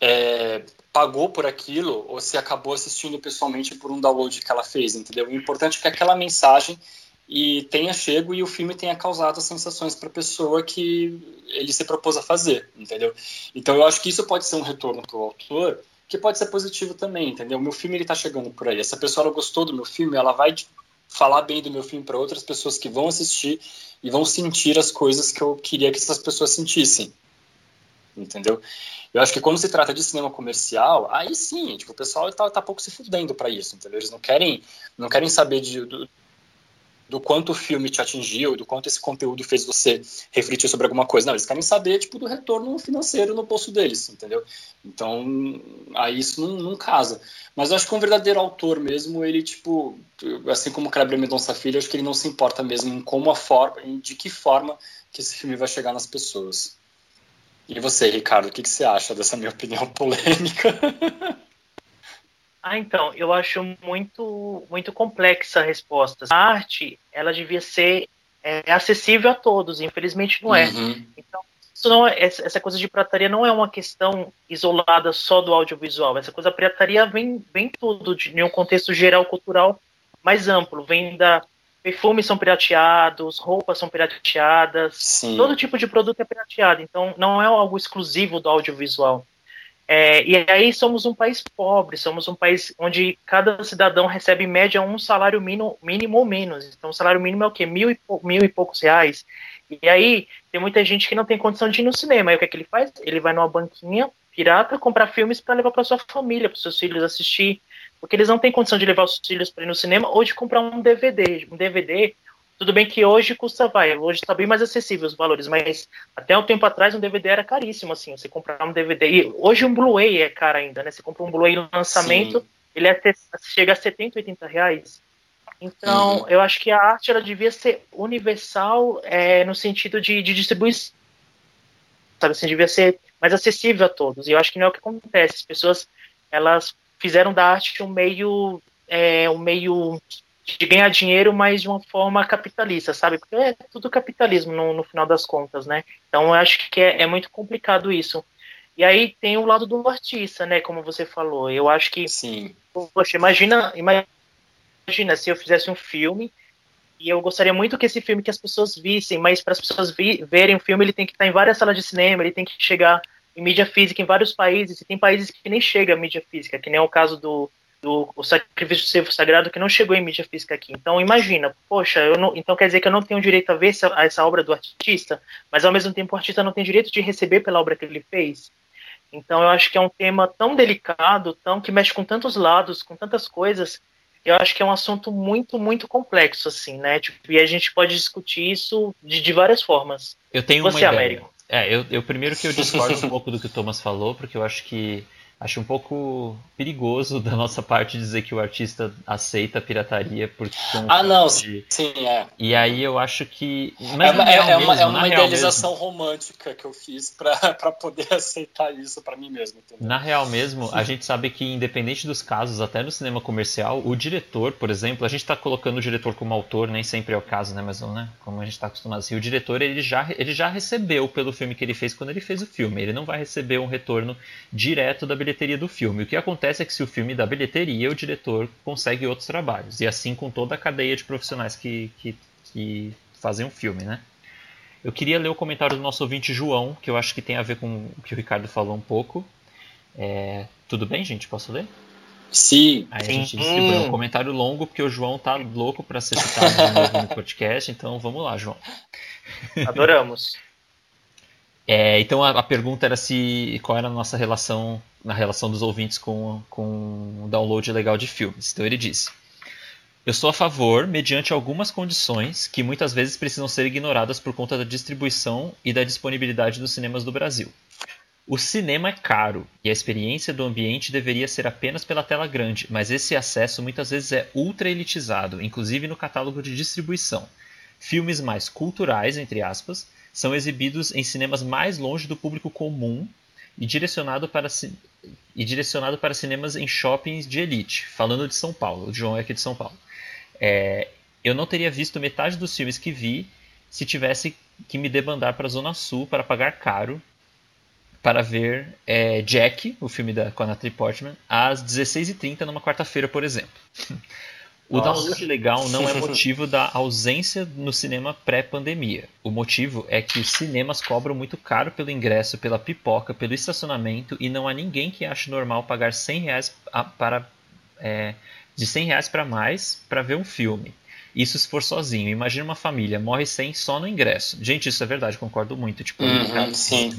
é, pagou por aquilo ou se acabou assistindo pessoalmente por um download que ela fez, entendeu? O importante é que aquela mensagem e tenha chego e o filme tenha causado as sensações para a pessoa que ele se propôs a fazer, entendeu? Então eu acho que isso pode ser um retorno para o autor que pode ser positivo também, entendeu? O meu filme ele está chegando por aí. Essa pessoa ela gostou do meu filme, ela vai falar bem do meu filme para outras pessoas que vão assistir e vão sentir as coisas que eu queria que essas pessoas sentissem, entendeu? Eu acho que quando se trata de cinema comercial, aí sim, tipo, o pessoal tá, tá pouco se fudendo para isso, entendeu? Eles não querem, não querem saber de, do, do quanto o filme te atingiu, do quanto esse conteúdo fez você refletir sobre alguma coisa. Não, eles querem saber, tipo, do retorno financeiro no bolso deles, entendeu? Então, aí isso não, não casa. Mas eu acho que um verdadeiro autor mesmo, ele, tipo, assim como o Kleber Mendonça Filho, acho que ele não se importa mesmo em como a forma, em de que forma que esse filme vai chegar nas pessoas. E você, Ricardo, o que, que você acha dessa minha opinião polêmica? Ah, então, eu acho muito, muito complexa a resposta. A arte, ela devia ser é, acessível a todos, infelizmente não é. Uhum. Então, não é, essa coisa de pirataria não é uma questão isolada só do audiovisual. Essa coisa pirataria vem, vem tudo de, de um contexto geral cultural mais amplo. Vem da perfumes são pirateados, roupas são pirateadas, Sim. todo tipo de produto é pirateado. Então não é algo exclusivo do audiovisual. É, e aí somos um país pobre, somos um país onde cada cidadão recebe em média um salário mínimo, mínimo ou menos. Então o salário mínimo é o quê? Mil e, mil e poucos reais. E aí tem muita gente que não tem condição de ir no cinema. Aí o que, é que ele faz? Ele vai numa banquinha pirata comprar filmes para levar para sua família, para seus filhos assistir porque eles não têm condição de levar os filhos para ir no cinema ou de comprar um DVD. Um DVD, tudo bem que hoje custa, vai, hoje está bem mais acessível os valores, mas até um tempo atrás um DVD era caríssimo, assim, você comprar um DVD. E hoje um Blu-ray é caro ainda, né? Você compra um Blu-ray no lançamento, Sim. ele é, chega a 70, 80 reais. Então, Uhum. eu acho que a arte ela devia ser universal é, no sentido de, de distribuição. Sabe, assim, devia ser mais acessível a todos. E eu acho que não é o que acontece. As pessoas, elas fizeram da arte um meio, é, um meio de ganhar dinheiro, mas de uma forma capitalista, sabe? Porque é tudo capitalismo no, no final das contas, né? Então eu acho que é, é, muito complicado isso. E aí tem o lado do artista, né? Como você falou. Eu acho que. Sim. Poxa, imagina, imagina se eu fizesse um filme e eu gostaria muito que esse filme que as pessoas vissem, mas para as pessoas vi, verem o filme ele tem que estar em várias salas de cinema, ele tem que chegar em mídia física em vários países, e tem países que nem chega a mídia física, que nem é o caso do, do o Sacrifício do Servo Sagrado, que não chegou em mídia física aqui. Então imagina, poxa, eu não, então quer dizer que eu não tenho direito a ver essa, a essa obra do artista, mas ao mesmo tempo o artista não tem direito de receber pela obra que ele fez. Então eu acho que é um tema tão delicado, tão que mexe com tantos lados, com tantas coisas, eu acho que é um assunto muito, muito complexo, assim, né? Tipo, e a gente pode discutir isso de, de várias formas. Eu tenho Você, uma ideia. Américo. É, eu, eu primeiro que eu discordo um pouco do que o Thomas falou, porque eu acho que acho um pouco perigoso da nossa parte dizer que o artista aceita a pirataria porque ah não de... sim é e aí eu acho que é uma, é, mesmo, uma, é uma idealização mesmo, romântica que eu fiz para poder aceitar isso para mim mesmo entendeu? na real mesmo a gente sabe que independente dos casos até no cinema comercial o diretor por exemplo a gente está colocando o diretor como autor nem sempre é o caso né mas né como a gente está acostumado assim o diretor ele já ele já recebeu pelo filme que ele fez quando ele fez o filme ele não vai receber um retorno direto da bilheteria do filme. O que acontece é que se o filme dá bilheteria, o diretor consegue outros trabalhos. E assim com toda a cadeia de profissionais que, que, que fazem um filme, né? Eu queria ler o comentário do nosso ouvinte João, que eu acho que tem a ver com o que o Ricardo falou um pouco. É, tudo bem, gente? Posso ler? Sim. Aí a gente distribuiu um comentário longo, porque o João tá louco para ser citado de novo no podcast, então vamos lá, João. Adoramos. É, então a, a, pergunta era se qual era a nossa relação, na relação dos ouvintes com, com o download legal de filmes. Então ele disse: Eu sou a favor, mediante algumas condições que muitas vezes precisam ser ignoradas por conta da distribuição e da disponibilidade dos cinemas do Brasil. O cinema é caro e a experiência do ambiente deveria ser apenas pela tela grande, mas esse acesso muitas vezes é ultra elitizado, inclusive no catálogo de distribuição. Filmes mais culturais, entre aspas, são exibidos em cinemas mais longe do público comum e direcionado para, e direcionado para cinemas em shoppings de elite. Falando de São Paulo, o João é aqui de São Paulo. É, eu não teria visto metade dos filmes que vi se tivesse que me debandar para a Zona Sul para pagar caro para ver é, Jack, o filme da, com a Natalie Portman, às 16h30 numa quarta-feira, por exemplo. O Nossa. download legal não é motivo da ausência no cinema pré-pandemia. O motivo é que os cinemas cobram muito caro pelo ingresso, pela pipoca, pelo estacionamento e não há ninguém que ache normal pagar 100 reais para, é, de 100 reais para mais para ver um filme. Isso se for sozinho. Imagina uma família, morre 100 só no ingresso. Gente, isso é verdade, concordo muito. Tipo, uhum, sim.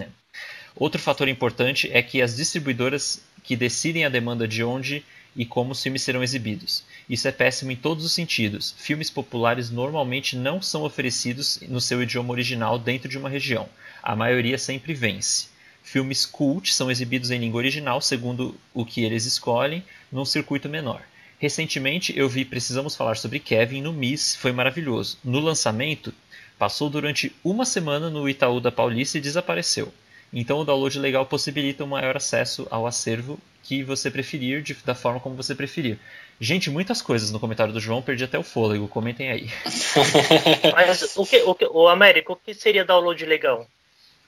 Outro fator importante é que as distribuidoras que decidem a demanda de onde e como os filmes serão exibidos. Isso é péssimo em todos os sentidos. Filmes populares normalmente não são oferecidos no seu idioma original dentro de uma região. A maioria sempre vence. Filmes cult são exibidos em língua original, segundo o que eles escolhem, num circuito menor. Recentemente eu vi Precisamos Falar sobre Kevin no Miss, foi maravilhoso. No lançamento, passou durante uma semana no Itaú da Paulista e desapareceu. Então o download legal possibilita um maior acesso ao acervo que você preferir, de, da forma como você preferir. Gente, muitas coisas no comentário do João, perdi até o fôlego, comentem aí. Mas o que, o, que, o Américo, o que seria download legal?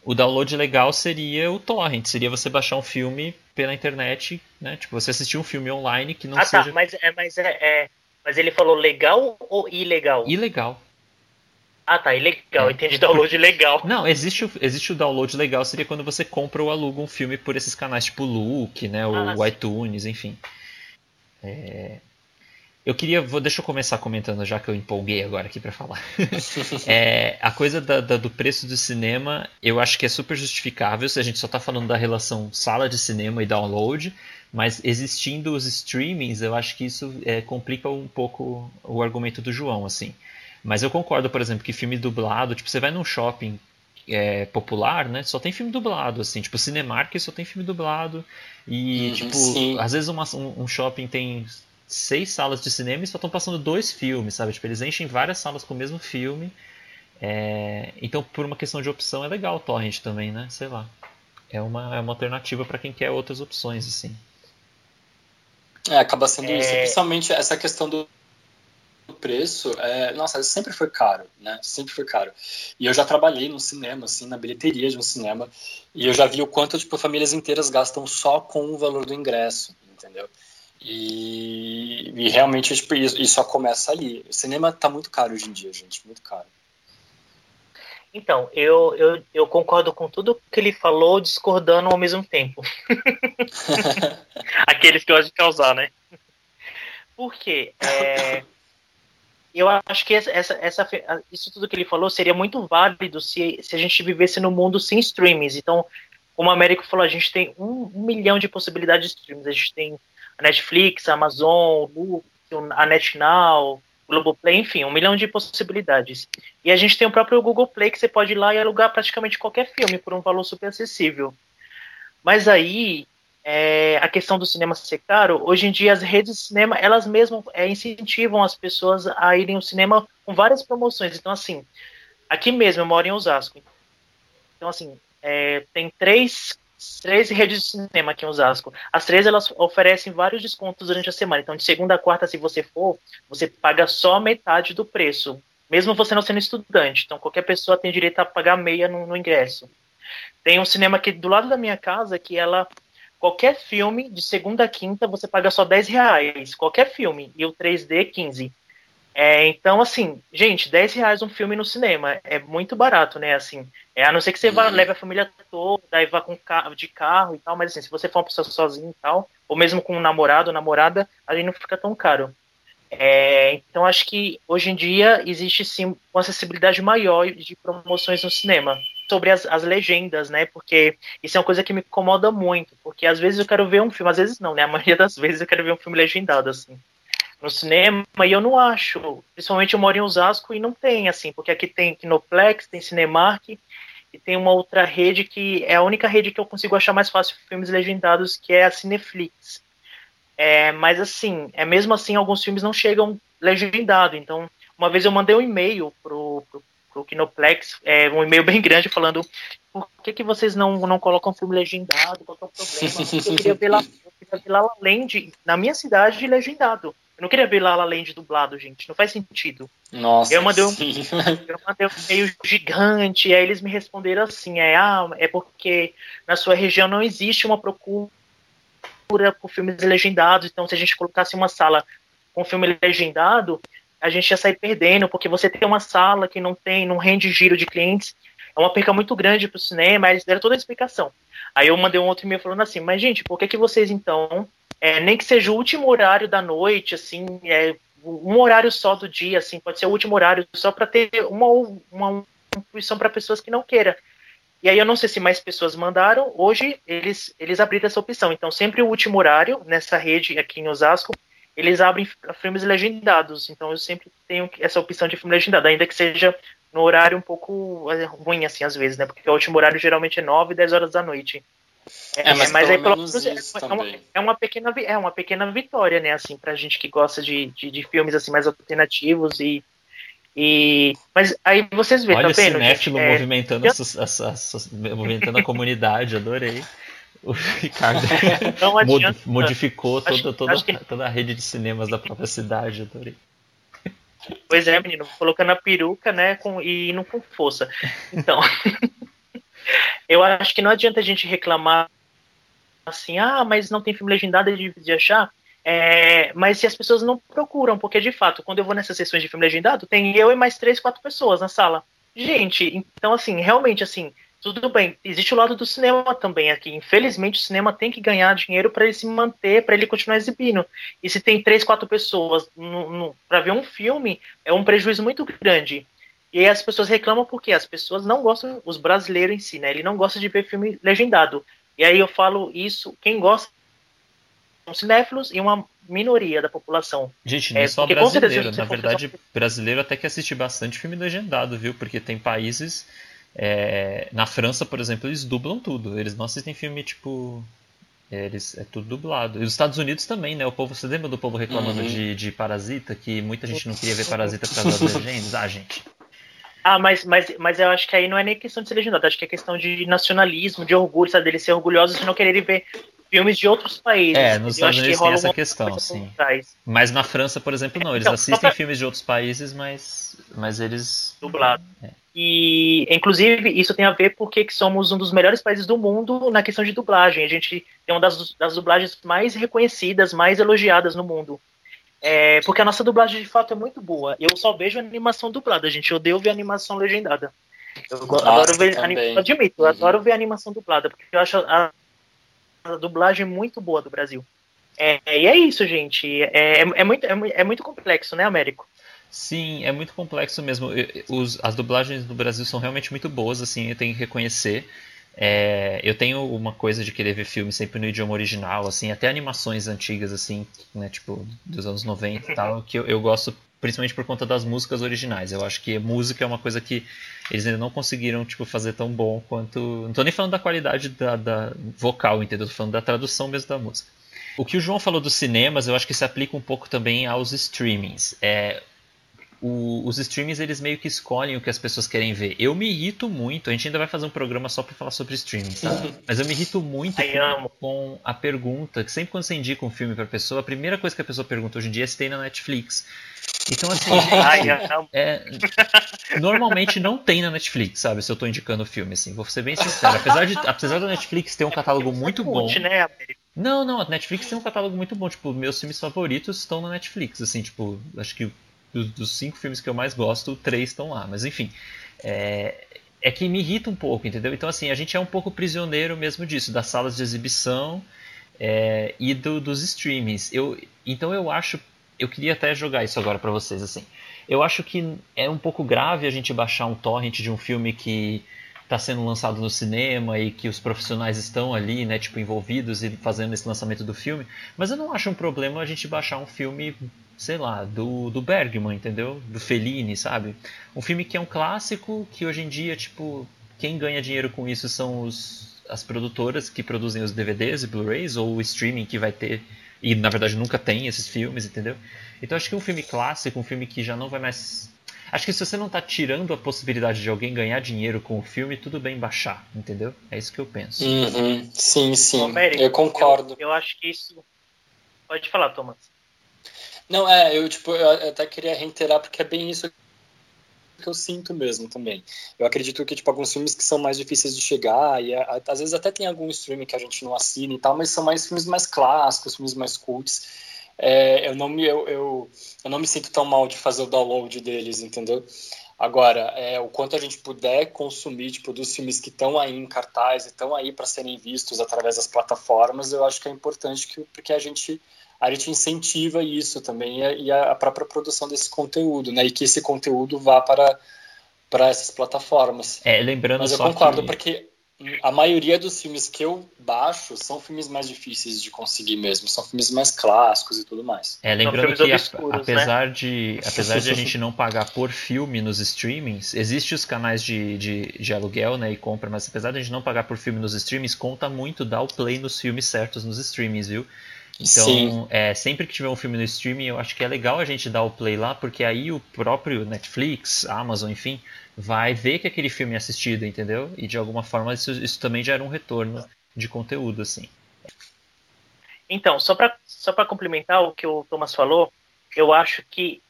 O download legal seria o torrent, seria você baixar um filme pela internet, né? Tipo, você assistir um filme online que não ah, seja. tá, mas, é, mas, é, é, mas ele falou legal ou ilegal? Ilegal. Ah, tá, ilegal, é. entendi download legal. Não, existe o, existe o download legal, seria quando você compra ou aluga um filme por esses canais tipo Look, né? Ah, iTunes, enfim. É, eu queria, vou, deixa eu começar comentando já que eu empolguei agora aqui para falar. é, a coisa da, da, do preço do cinema, eu acho que é super justificável se a gente só está falando da relação sala de cinema e download, mas existindo os streamings, eu acho que isso é, complica um pouco o argumento do João, assim. Mas eu concordo, por exemplo, que filme dublado, tipo, você vai num shopping é, popular, né? Só tem filme dublado, assim, tipo, Cinemark só tem filme dublado. E, uhum, tipo, sim. às vezes uma, um, um shopping tem seis salas de cinema e só estão passando dois filmes, sabe? Tipo, eles enchem várias salas com o mesmo filme. É... Então, por uma questão de opção, é legal o torrent também, né? Sei lá. É uma, é uma alternativa para quem quer outras opções, assim. É, acaba sendo é... isso. Principalmente essa questão do preço, é, nossa, sempre foi caro, né? Sempre foi caro. E eu já trabalhei no cinema, assim, na bilheteria de um cinema, e eu já vi o quanto, tipo, famílias inteiras gastam só com o valor do ingresso, entendeu? E, e realmente tipo, isso, só começa ali. O cinema está muito caro hoje em dia, gente, muito caro. Então, eu, eu, eu concordo com tudo que ele falou, discordando ao mesmo tempo. Aqueles que eu acho de causar, né? Porque é, eu acho que essa, essa, isso tudo que ele falou seria muito válido se, se a gente vivesse no mundo sem streamings. Então, como o Américo falou, a gente tem um, um milhão de possibilidades de streams. A gente tem a Netflix, a Amazon, a NetNow, Globoplay, enfim, um milhão de possibilidades. E a gente tem o próprio Google Play que você pode ir lá e alugar praticamente qualquer filme por um valor super acessível. Mas aí, é, a questão do cinema ser caro, hoje em dia as redes de cinema, elas mesmas é, incentivam as pessoas a irem ao cinema com várias promoções. Então, assim, aqui mesmo, eu moro em Osasco. Então, assim, é, tem três três redes de cinema aqui em Osasco. As três elas oferecem vários descontos durante a semana. Então, de segunda a quarta, se você for, você paga só metade do preço, mesmo você não sendo estudante. Então, qualquer pessoa tem direito a pagar meia no, no ingresso. Tem um cinema aqui do lado da minha casa que ela qualquer filme de segunda a quinta você paga só 10 reais. Qualquer filme. E o 3D, 15. É, então, assim, gente, 10 reais um filme no cinema é muito barato, né? Assim, é, a não ser que você vá, leve a família toda e vá com carro, de carro e tal, mas assim, se você for uma pessoa sozinha e tal, ou mesmo com um namorado ou namorada, aí não fica tão caro. É, então, acho que hoje em dia existe sim uma acessibilidade maior de promoções no cinema. Sobre as, as legendas, né? Porque isso é uma coisa que me incomoda muito. Porque às vezes eu quero ver um filme, às vezes não, né? A maioria das vezes eu quero ver um filme legendado, assim no cinema, e eu não acho, principalmente eu moro em Osasco e não tem, assim, porque aqui tem Kinoplex, tem Cinemark, e tem uma outra rede que é a única rede que eu consigo achar mais fácil filmes legendados, que é a Cineflix. É, mas assim, é mesmo assim, alguns filmes não chegam legendado, então uma vez eu mandei um e-mail pro, pro, pro Kinoplex, é, um e-mail bem grande falando por que, que vocês não, não colocam filme legendado, qual é o problema? Eu queria ver lá, eu queria ver lá além de, na minha cidade, legendado. Eu não queria ver La La Land dublado, gente. Não faz sentido. Nossa. Eu mandei um, eu mandei um e-mail gigante, aí eles me responderam assim: é, ah, é porque na sua região não existe uma procura por filmes legendados. Então, se a gente colocasse uma sala com filme legendado, a gente ia sair perdendo, porque você tem uma sala que não tem, não rende giro de clientes, é uma perca muito grande para o cinema. Eles deram toda a explicação. Aí eu mandei um outro e-mail falando assim: mas gente, por que, que vocês então é, nem que seja o último horário da noite, assim, é, um horário só do dia, assim, pode ser o último horário só para ter uma, uma, uma para pessoas que não queiram. E aí eu não sei se mais pessoas mandaram, hoje eles, eles abriram essa opção. Então sempre o último horário, nessa rede aqui em Osasco, eles abrem filmes legendados. Então eu sempre tenho essa opção de filme legendado, ainda que seja no horário um pouco é, ruim, assim, às vezes, né? Porque o último horário geralmente é 9, 10 horas da noite. É, mas, mas aí pelo menos é, é, uma, é, uma, pequena é uma pequena vitória, né, assim, pra gente que gosta de, de, de filmes assim mais alternativos e e mas aí vocês veem, Olha tá vendo? Cinéfilo é, movimentando, eu... a, a, a, movimentando a comunidade, adorei. O Ricardo modificou toda, toda, que... toda a rede de cinemas da própria cidade, adorei. Pois é, menino, colocando a peruca, né, com, e não com força. Então, eu acho que não adianta a gente reclamar assim, ah, mas não tem filme legendado, de achar. É, mas se as pessoas não procuram, porque de fato, quando eu vou nessas sessões de filme legendado, tem eu e mais três, quatro pessoas na sala. Gente, então assim, realmente assim, tudo bem, existe o lado do cinema também aqui. Infelizmente, o cinema tem que ganhar dinheiro para ele se manter, para ele continuar exibindo. E se tem três, quatro pessoas para ver um filme, é um prejuízo muito grande. E as pessoas reclamam porque as pessoas não gostam, os brasileiros em si, né? Ele não gosta de ver filme legendado. E aí eu falo isso, quem gosta cinéfilos e uma minoria da população. Gente, não é, só brasileiro, na verdade, brasileiro até que assiste bastante filme legendado, viu? Porque tem países é, na França, por exemplo, eles dublam tudo. Eles não assistem filme tipo. É, eles, é tudo dublado. E os Estados Unidos também, né? O povo, você lembra do povo reclamando uhum. de, de Parasita? Que muita gente não queria ver Parasita por causa das legendas? Ah, gente. Ah, mas, mas, mas eu acho que aí não é nem questão de ser legendado, acho que é questão de nacionalismo, de orgulho, sabe? Deles ser orgulhosos de não quererem ver filmes de outros países. É, nos Estados Unidos que tem essa questão, sim. Mas na França, por exemplo, não. Eles então, assistem pra... filmes de outros países, mas, mas eles. Dublado. É. E, inclusive, isso tem a ver porque somos um dos melhores países do mundo na questão de dublagem. A gente tem uma das, das dublagens mais reconhecidas, mais elogiadas no mundo. É, porque a nossa dublagem de fato é muito boa. Eu só vejo animação dublada, gente. Eu odeio ver animação legendada. Eu nossa, adoro ver. Anim... Admito, eu uhum. adoro ver animação dublada, porque eu acho a, a dublagem muito boa do Brasil. É, e é isso, gente. É, é, é muito, é, é muito complexo, né, Américo? Sim, é muito complexo mesmo. Os, as dublagens do Brasil são realmente muito boas, assim, eu tenho que reconhecer. É, eu tenho uma coisa de querer ver filmes sempre no idioma original, assim, até animações antigas, assim, né, tipo, dos anos 90 e tal, que eu, eu gosto principalmente por conta das músicas originais. Eu acho que música é uma coisa que eles ainda não conseguiram tipo, fazer tão bom quanto. Não estou nem falando da qualidade da, da vocal, entendeu? Estou falando da tradução mesmo da música. O que o João falou dos cinemas, eu acho que se aplica um pouco também aos streamings. É, o, os streamings eles meio que escolhem o que as pessoas querem ver. Eu me irrito muito, a gente ainda vai fazer um programa só para falar sobre streaming, tá? Mas eu me irrito muito com, com, a pergunta, que sempre quando você indica um filme para pessoa, a primeira coisa que a pessoa pergunta hoje em dia é se tem na Netflix. Então, assim, gente, é, normalmente não tem na Netflix, sabe? Se eu tô indicando o filme, assim, vou ser bem sincero. Apesar, de, apesar da Netflix ter um catálogo muito bom. Né, não, não, a Netflix tem um catálogo muito bom. Tipo, meus filmes favoritos estão na Netflix, assim, tipo, acho que dos, dos, cinco filmes que eu mais gosto, três estão lá. Mas enfim, é, é que me irrita um pouco, entendeu? Então assim, a gente é um pouco prisioneiro mesmo disso, das salas de exibição é, e do, dos streamings. Eu, então eu acho, eu queria até jogar isso agora para vocês assim. Eu acho que é um pouco grave a gente baixar um torrent de um filme que está sendo lançado no cinema e que os profissionais estão ali, né, tipo, envolvidos e fazendo esse lançamento do filme. Mas eu não acho um problema a gente baixar um filme sei lá, do, do Bergman, entendeu? Do Fellini, sabe? Um filme que é um clássico, que hoje em dia, tipo, quem ganha dinheiro com isso são os, as produtoras que produzem os DVDs e Blu-rays, ou o streaming que vai ter, e na verdade nunca tem esses filmes, entendeu? Então acho que um filme clássico, um filme que já não vai mais. Acho que se você não está tirando a possibilidade de alguém ganhar dinheiro com o filme, tudo bem baixar, entendeu? É isso que eu penso. Uhum. Sim, sim. América, eu concordo. Eu, eu acho que isso. Pode falar, Thomas. Não, é, eu, tipo, eu até queria reiterar, porque é bem isso que eu sinto mesmo também. Eu acredito que, tipo, alguns filmes que são mais difíceis de chegar, e a, às vezes até tem algum streaming que a gente não assina e tal, mas são mais filmes mais clássicos, filmes mais cults. É, eu, não me, eu, eu, eu não me sinto tão mal de fazer o download deles, entendeu? Agora, é, o quanto a gente puder consumir tipo, dos filmes que estão aí em cartaz e estão aí para serem vistos através das plataformas, eu acho que é importante que, porque a gente a gente incentiva isso também e a, própria produção desse conteúdo, né? E que esse conteúdo vá para, para essas plataformas. É, lembrando Mas eu concordo, que... porque a maioria dos filmes que eu baixo são filmes mais difíceis de conseguir mesmo, são filmes mais clássicos e tudo mais. É, lembrando que obscuros, apesar né? de apesar de a gente não pagar por filme nos streamings, existem os canais de, de, de, aluguel, né, e compra, mas apesar de a gente não pagar por filme nos streamings, conta muito dar o play nos filmes certos nos streamings, viu? Então, é, sempre que tiver um filme no streaming, eu acho que é legal a gente dar o play lá, porque aí o próprio Netflix, Amazon, enfim, vai ver que aquele filme é assistido, entendeu? E de alguma forma isso, isso também gera um retorno de conteúdo, assim. Então, só para só complementar o que o Thomas falou, eu acho que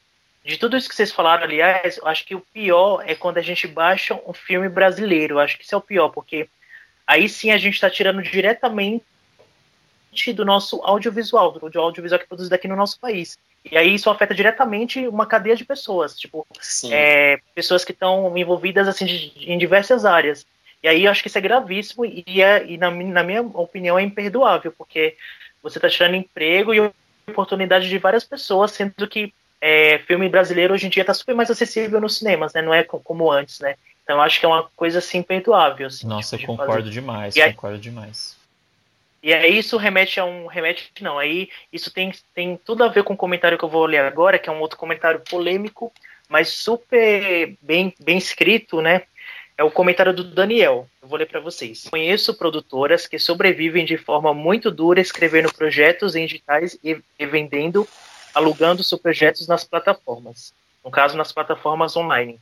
de tudo isso que vocês falaram, aliás, eu acho que o pior é quando a gente baixa um filme brasileiro. Eu acho que isso é o pior, porque aí sim a gente está tirando diretamente do nosso audiovisual, do audiovisual que é produzido aqui no nosso país. E aí isso afeta diretamente uma cadeia de pessoas, tipo, é, pessoas que estão envolvidas assim de, em diversas áreas. E aí eu acho que isso é gravíssimo e, é, e na, na minha opinião é imperdoável, porque você está tirando emprego e oportunidade de várias pessoas, sendo que é, filme brasileiro hoje em dia está super mais acessível nos cinemas, né? Não é como antes, né? Então eu acho que é uma coisa assim perdoável. Assim, Nossa, tipo, eu concordo fazer. demais, E aí- concordo demais. E aí isso remete a um. Remete, não, aí isso tem, tem tudo a ver com o comentário que eu vou ler agora, que é um outro comentário polêmico, mas super bem, bem escrito, né? É o comentário do Daniel. Eu vou ler para vocês. Conheço produtoras que sobrevivem de forma muito dura escrevendo projetos em digitais e, e vendendo, alugando seus projetos nas plataformas. No caso, nas plataformas online.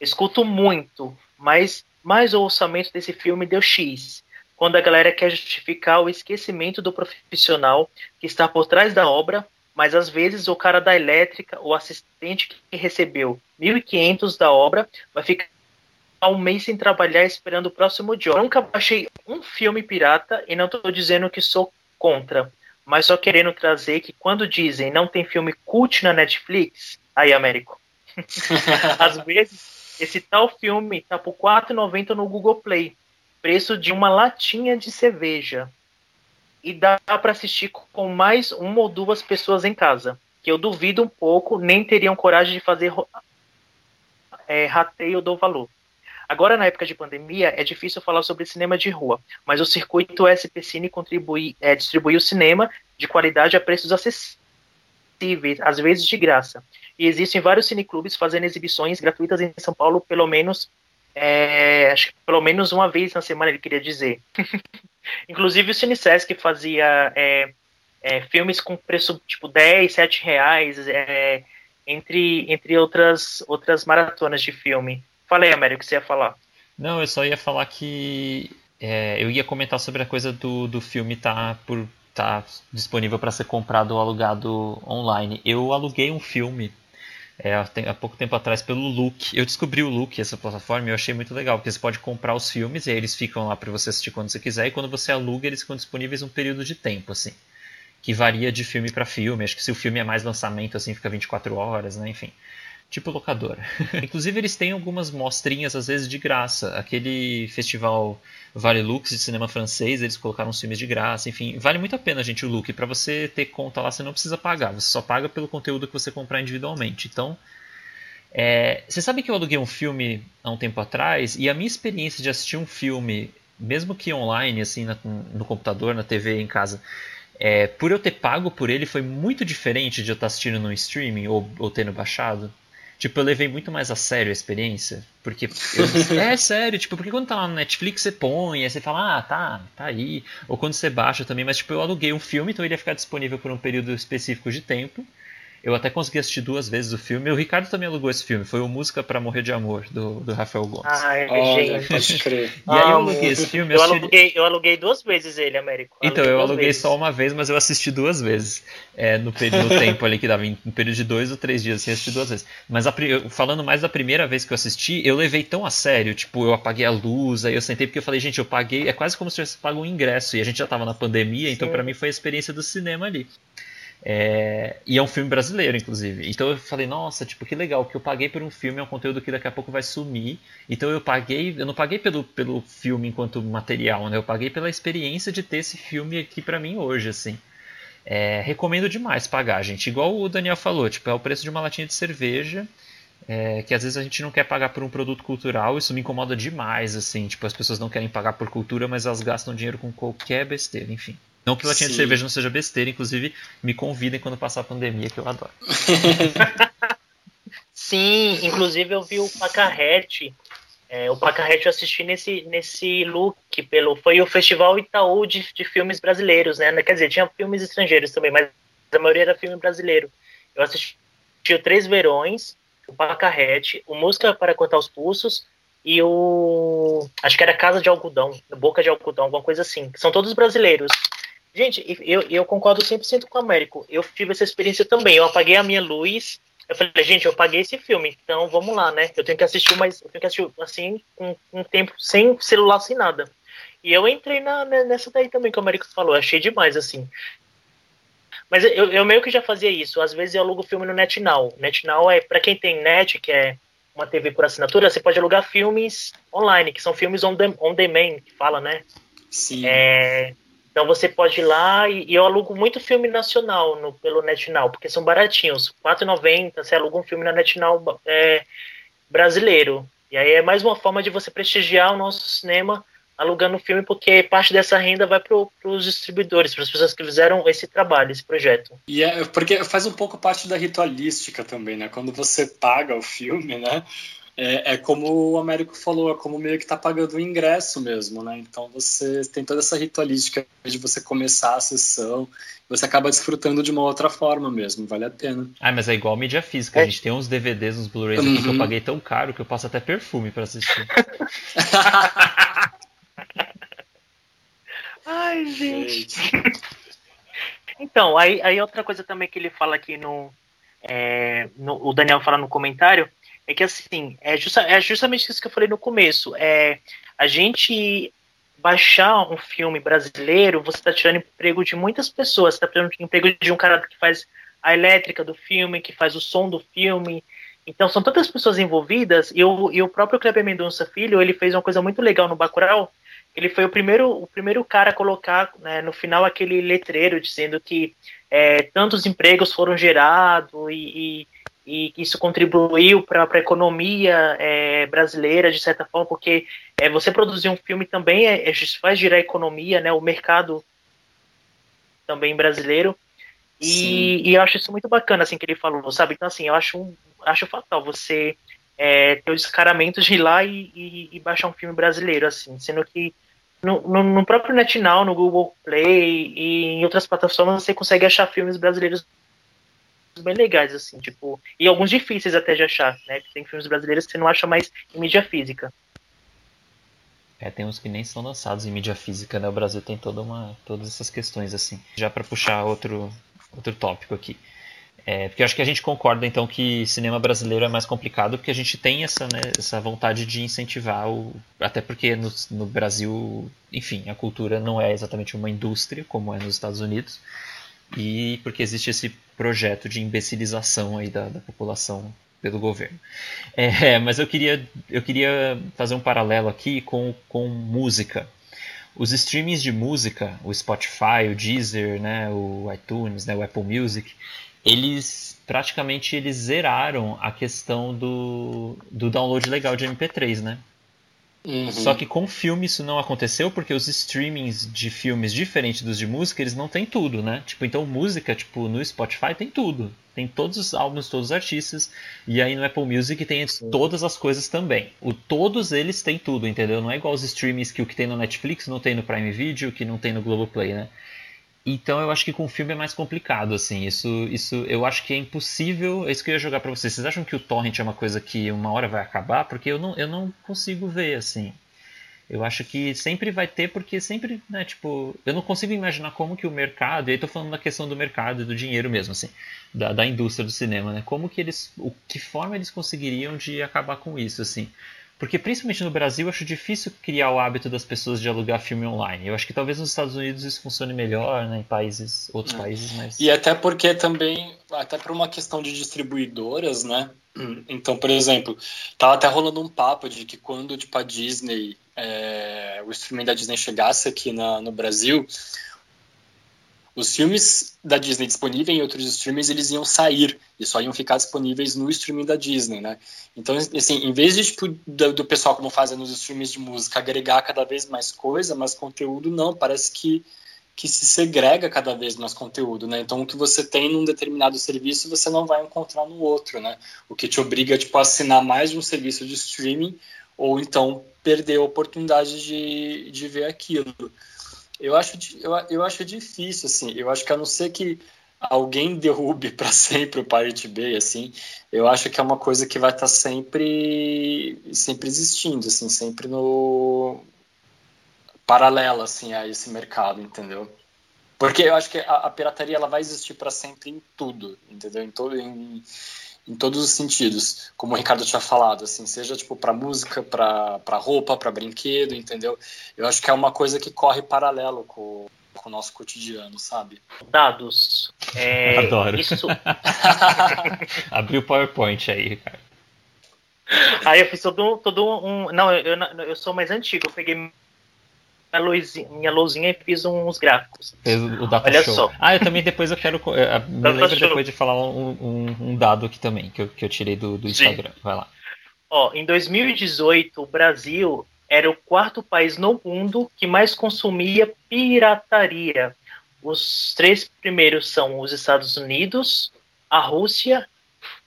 Escuto muito, mas mais o orçamento desse filme deu X quando a galera quer justificar o esquecimento do profissional que está por trás da obra, mas às vezes o cara da elétrica, o assistente que recebeu 1.500 da obra, vai ficar um mês sem trabalhar esperando o próximo job. Eu nunca baixei um filme pirata e não estou dizendo que sou contra, mas só querendo trazer que quando dizem não tem filme cult na Netflix, aí Américo, às vezes esse tal filme tá por R$ 4,90 no Google Play preço de uma latinha de cerveja. E dá para assistir com mais uma ou duas pessoas em casa. Que eu duvido um pouco, nem teriam coragem de fazer é, rateio do valor. Agora, na época de pandemia, é difícil falar sobre cinema de rua, mas o circuito SP Cine contribui, é, distribui o cinema de qualidade a preços acessíveis, às vezes de graça. E existem vários cineclubes fazendo exibições gratuitas em São Paulo, pelo menos é, acho que pelo menos uma vez na semana ele queria dizer. Inclusive o CineSesc fazia é, é, filmes com preço tipo 10, 7 reais, é, entre, entre outras, outras maratonas de filme. Falei, Américo, o que você ia falar? Não, eu só ia falar que é, eu ia comentar sobre a coisa do, do filme estar por tá disponível para ser comprado ou alugado online. Eu aluguei um filme é, há pouco tempo atrás pelo Look. Eu descobri o Look, essa plataforma, e eu achei muito legal, porque você pode comprar os filmes e aí eles ficam lá para você assistir quando você quiser, e quando você aluga, eles ficam disponíveis um período de tempo, assim. Que varia de filme para filme. Acho que se o filme é mais lançamento, assim, fica 24 horas, né? Enfim. Tipo locadora. Inclusive, eles têm algumas mostrinhas, às vezes, de graça. Aquele festival Vale Lux de cinema francês, eles colocaram uns filmes de graça. Enfim, vale muito a pena, gente, o Look. Para você ter conta lá, você não precisa pagar. Você só paga pelo conteúdo que você comprar individualmente. Então, é, você sabe que eu aluguei um filme há um tempo atrás e a minha experiência de assistir um filme, mesmo que online, assim, no computador, na TV, em casa, é, por eu ter pago por ele, foi muito diferente de eu estar assistindo no streaming ou, ou tendo baixado. Tipo, eu levei muito mais a sério a experiência. Porque. eu- é sério, tipo, porque quando tá lá no Netflix você põe, aí você fala, ah, tá, tá aí. Ou quando você baixa também, mas tipo, eu aluguei um filme, então ele ia ficar disponível por um período específico de tempo. Eu até consegui assistir duas vezes o filme. O Ricardo também alugou esse filme. Foi o Música para Morrer de Amor, do, do Rafael Gomes. Ai, Olha, gente. pode crer. E aí eu aluguei esse filme. Eu assisti- aluguei, eu aluguei duas vezes ele, Américo. Então, eu aluguei vezes. só uma vez, mas eu assisti duas vezes. É, no, período, no tempo ali que dava, em um período de dois ou três dias, assim, eu assisti duas vezes. Mas a eu- falando mais da primeira vez que eu assisti, eu levei tão a sério, tipo, eu apaguei a luz, aí eu sentei porque eu falei, gente, eu paguei, é quase como se eu tivesse pago um ingresso, e a gente já tava na pandemia, então pra mim foi a experiência do cinema ali. É, e é um filme brasileiro, inclusive. Então eu falei, nossa, tipo, que legal, que eu paguei por um filme, é um conteúdo que daqui a pouco vai sumir. Então eu paguei, eu não paguei pelo, pelo filme enquanto material, né? Eu paguei pela experiência de ter esse filme aqui pra mim hoje, assim. É, recomendo demais pagar, gente. Igual o Daniel falou, tipo, é o preço de uma latinha de cerveja. é, que às vezes a gente não quer pagar por um produto cultural, isso me incomoda demais, assim, tipo, as pessoas não querem pagar por cultura, mas elas gastam dinheiro com qualquer besteira, enfim. Não que latinha de Sim. cerveja não seja besteira, inclusive me convidem quando passar a pandemia, que eu adoro. Sim, inclusive eu vi o Pacarrete. É, o Pacarrete eu assisti nesse, nesse look pelo. Foi o Festival Itaú de, de filmes brasileiros, né? Quer dizer, tinha filmes estrangeiros também, mas a maioria era filme brasileiro. Eu assisti o Três Verões, o Pacarrete, o Música para Cortar os Pulsos e o. Acho que era Casa de Algodão, Boca de Algodão, alguma coisa assim. que São todos brasileiros. Gente, eu, eu concordo 100% com o Américo. Eu tive essa experiência também. Eu apaguei a minha luz Eu falei, gente, eu paguei esse filme, então vamos lá, né? Eu tenho que assistir, mas eu tenho que assistir assim, com um tempo sem celular, sem nada. E eu entrei na, nessa daí também, que o Américo falou, achei demais, assim. Mas eu, eu meio que já fazia isso. Às vezes eu alugo filme no NetNow. NetNow é, para quem tem net, que é uma TV por assinatura, você pode alugar filmes online, que são filmes on, the, on demand, que fala, né? Sim. É, então você pode ir lá e, e, eu alugo muito filme nacional no, pelo NetNow, porque são baratinhos. R$4,90, você aluga um filme na NetNow é, brasileiro. E aí é mais uma forma de você prestigiar o nosso cinema alugando o filme, porque parte dessa renda vai para os distribuidores, para as pessoas que fizeram esse trabalho, esse projeto. E é porque faz um pouco parte da ritualística também, né? Quando você paga o filme, né? É, é como o Américo falou, é como meio que tá pagando o ingresso mesmo, né? Então você tem toda essa ritualística de você começar a sessão, você acaba desfrutando de uma outra forma mesmo, vale a pena. Ah, mas é igual mídia física, é. a gente tem uns DVDs, uns Blu-rays uhum. que eu uhum. paguei tão caro que eu passo até perfume para assistir. Ai, gente. então, aí, aí outra coisa também que ele fala aqui no, é, no, O Daniel fala no comentário é que assim, é, justa, é justamente isso que eu falei no começo. É, a gente baixar um filme brasileiro, você está tirando emprego de muitas pessoas. Está tirando emprego de um cara que faz a elétrica do filme, que faz o som do filme. Então são tantas pessoas envolvidas. E o, e o próprio Kleber Mendonça Filho, ele fez uma coisa muito legal no Bacurau, ele foi o primeiro, o primeiro cara a colocar né, no final aquele letreiro dizendo que é, tantos empregos foram gerados e, e, e isso contribuiu para a economia é, brasileira, de certa forma, porque é, você produzir um filme também é, é faz girar a economia, né, o mercado também brasileiro. E, e, eu acho isso muito bacana, assim, que ele falou, sabe? Então, assim, eu acho, um, acho fatal você é, ter o descaramento de ir lá e, e, e, baixar um filme brasileiro, assim, sendo que no, no, no, próprio NetNow, no Google Play e em outras plataformas você consegue achar filmes brasileiros bem legais, assim, tipo, e alguns difíceis até de achar, né? Tem filmes brasileiros que você não acha mais em mídia física. É, tem uns que nem são lançados em mídia física, né? O Brasil tem toda uma, todas essas questões, assim. Já para puxar outro, outro tópico aqui. É, porque eu acho que a gente concorda então que cinema brasileiro é mais complicado porque a gente tem essa, né, essa vontade de incentivar o. Até porque no, no, Brasil, enfim, a cultura não é exatamente uma indústria como é nos Estados Unidos. E porque existe esse projeto de imbecilização aí da, da população pelo governo. É, mas eu queria, eu queria fazer um paralelo aqui com, com música. Os streamings de música, o Spotify, o Deezer, né, o iTunes, né, o Apple Music, eles praticamente eles zeraram a questão do, do download legal de MP3, né? Uhum. Só que com filme isso não aconteceu porque os streamings de filmes diferentes dos de música, eles não têm tudo, né? Tipo, então música, tipo, no Spotify tem tudo. Tem todos os álbuns, todos os artistas. E aí no Apple Music tem todas as coisas também. O, todos eles têm tudo, entendeu? Não é igual os streamings que o que tem no Netflix não tem no Prime Video, que não tem no Globoplay, né? Então eu acho que com o filme é mais complicado, assim. Isso, isso eu acho que é impossível. É isso que eu ia jogar para vocês. Vocês acham que o torrent é uma coisa que uma hora vai acabar? Porque eu não, eu não consigo ver, assim. Eu acho que sempre vai ter, porque sempre, né, tipo, eu não consigo imaginar como que o mercado, e aí tô falando da questão do mercado e do dinheiro mesmo, assim, da, da indústria do cinema, né? Como que eles, o que forma eles conseguiriam de acabar com isso, assim? Porque, principalmente no Brasil, eu acho difícil criar o hábito das pessoas de alugar filme online. Eu acho que talvez nos Estados Unidos isso funcione melhor, né, em países, outros é. países, mas... E até porque também, até por uma questão de distribuidoras, né? Então, por exemplo, tava até rolando um papo de que quando, tipo, a Disney, é, o streaming da Disney chegasse aqui na, no Brasil, os filmes da Disney disponíveis em outros streamings eles iam sair e só iam ficar disponíveis no streaming da Disney, né? Então, assim, em vez de tipo, do, do pessoal como fazem nos streams de música agregar cada vez mais coisa, mais conteúdo, não, parece que que se segrega cada vez mais conteúdo, né? Então, o que você tem num determinado serviço, você não vai encontrar no outro, né? O que te obriga, tipo, a assinar mais de um serviço de streaming ou então perder a oportunidade de, de ver aquilo. Eu acho, eu, eu acho difícil, assim. Eu acho que a não ser que alguém derrube para sempre o Pirate Bay, assim, eu acho que é uma coisa que vai estar tá sempre, sempre existindo, assim, sempre no paralela, assim, a esse mercado, entendeu? Porque eu acho que a, a pirataria ela vai existir para sempre em tudo, entendeu? Em, todo, em, em todos os sentidos, como o Ricardo tinha falado, assim, seja tipo para música, para roupa, para brinquedo, entendeu? Eu acho que é uma coisa que corre paralelo com, com o nosso cotidiano, sabe? Dados. É, Adoro. Isso... Abriu o PowerPoint aí, Ricardo. Aí eu fiz todo, todo um. Não, eu, eu, eu sou mais antigo. Eu peguei minha luzinha, minha luzinha e fiz uns gráficos. Fez o data Olha show. só. Ah, eu também depois eu quero. eu- Me lembro depois de falar um, um- um dado aqui também, que eu, que eu tirei do, do Sim. Instagram. Vai lá. Ó, em 2018, o Brasil era o quarto país no mundo que mais consumia pirataria. Os três primeiros são os Estados Unidos, a Rússia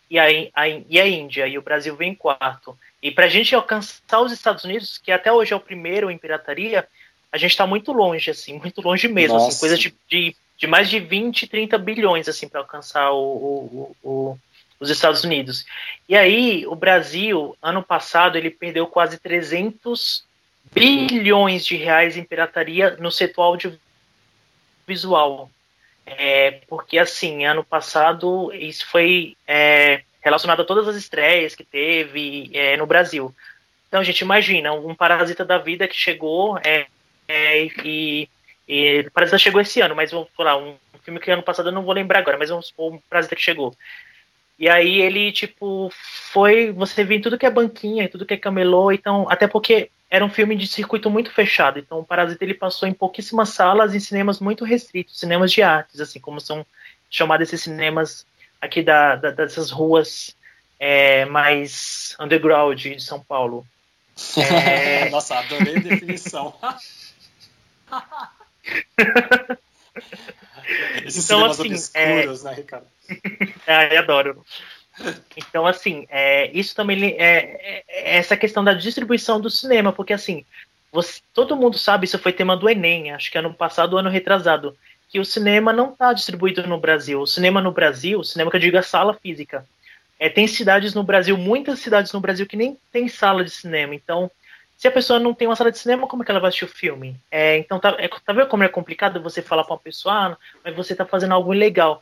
e a, In- a e a Índia, e o Brasil vem em quarto. E para a gente alcançar os Estados Unidos, que até hoje é o primeiro em pirataria, a gente está muito longe, assim, muito longe mesmo, assim, coisa de, de, de mais de 20, 30 bilhões, assim, para alcançar o- o- o- os Estados Unidos. E aí, o Brasil, ano passado, ele perdeu quase 300 bilhões de reais em pirataria no setor audiovisual. É, porque, assim, ano passado, isso foi é, relacionado a todas as estreias que teve é, no Brasil. Então, gente, imagina, um Parasita da Vida que chegou é, é, e, e Parasita chegou esse ano, mas vou falar, um filme que ano passado eu não vou lembrar agora, mas vamos supor um Parasita que chegou. E aí ele, tipo, foi. Você vê tudo que é banquinha, tudo que é camelô, então. Até porque era um filme de circuito muito fechado. Então o Parasita ele passou em pouquíssimas salas, em cinemas muito restritos, cinemas de artes, assim, como são chamados esses cinemas aqui da, da- dessas ruas é, mais underground de São Paulo. É, Nossa, adorei a definição. Esses Então, assim, obscuros, né, Ricardo? Ai, adoro. Então, assim, é, isso também é, é- é essa questão da distribuição do cinema, porque assim, você- todo mundo sabe, isso foi tema do Enem, acho que ano passado, ano retrasado, que o cinema não está distribuído no Brasil. O cinema no Brasil, o cinema que eu digo é sala física. É, tem cidades no Brasil, muitas cidades no Brasil que nem tem sala de cinema. Então, se a pessoa não tem uma sala de cinema, como é que ela vai assistir o filme? É, então, tá, é, tá vendo como é complicado você falar para uma pessoa, ah, mas você está fazendo algo ilegal.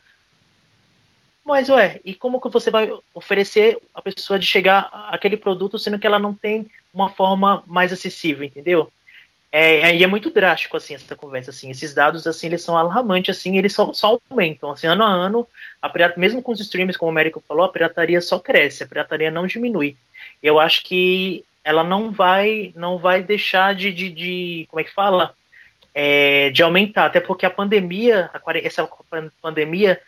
Mas, ué, e como que você vai oferecer a pessoa de chegar àquele produto, sendo que ela não tem uma forma mais acessível, entendeu? É, e é muito drástico, assim, essa conversa, assim, esses dados, assim, eles são alarmantes, assim, eles só, só aumentam, assim, ano a ano, a pirata, mesmo com os streams, como o Américo falou, a pirataria só cresce, a pirataria não diminui. Eu acho que ela não vai, não vai deixar de, de, de como é que fala? É, de aumentar, até porque a pandemia, a, essa pandemia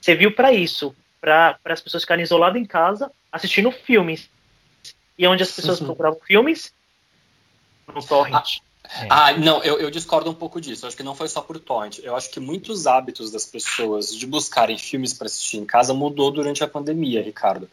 serviu para isso, para as pessoas ficarem isoladas em casa, assistindo filmes. E onde as pessoas procuravam filmes? No torrent. Ah, não, eu, eu discordo um pouco disso. Eu acho que não foi só por torrent. Eu acho que muitos hábitos das pessoas de buscarem filmes para assistir em casa mudou durante a pandemia, Ricardo.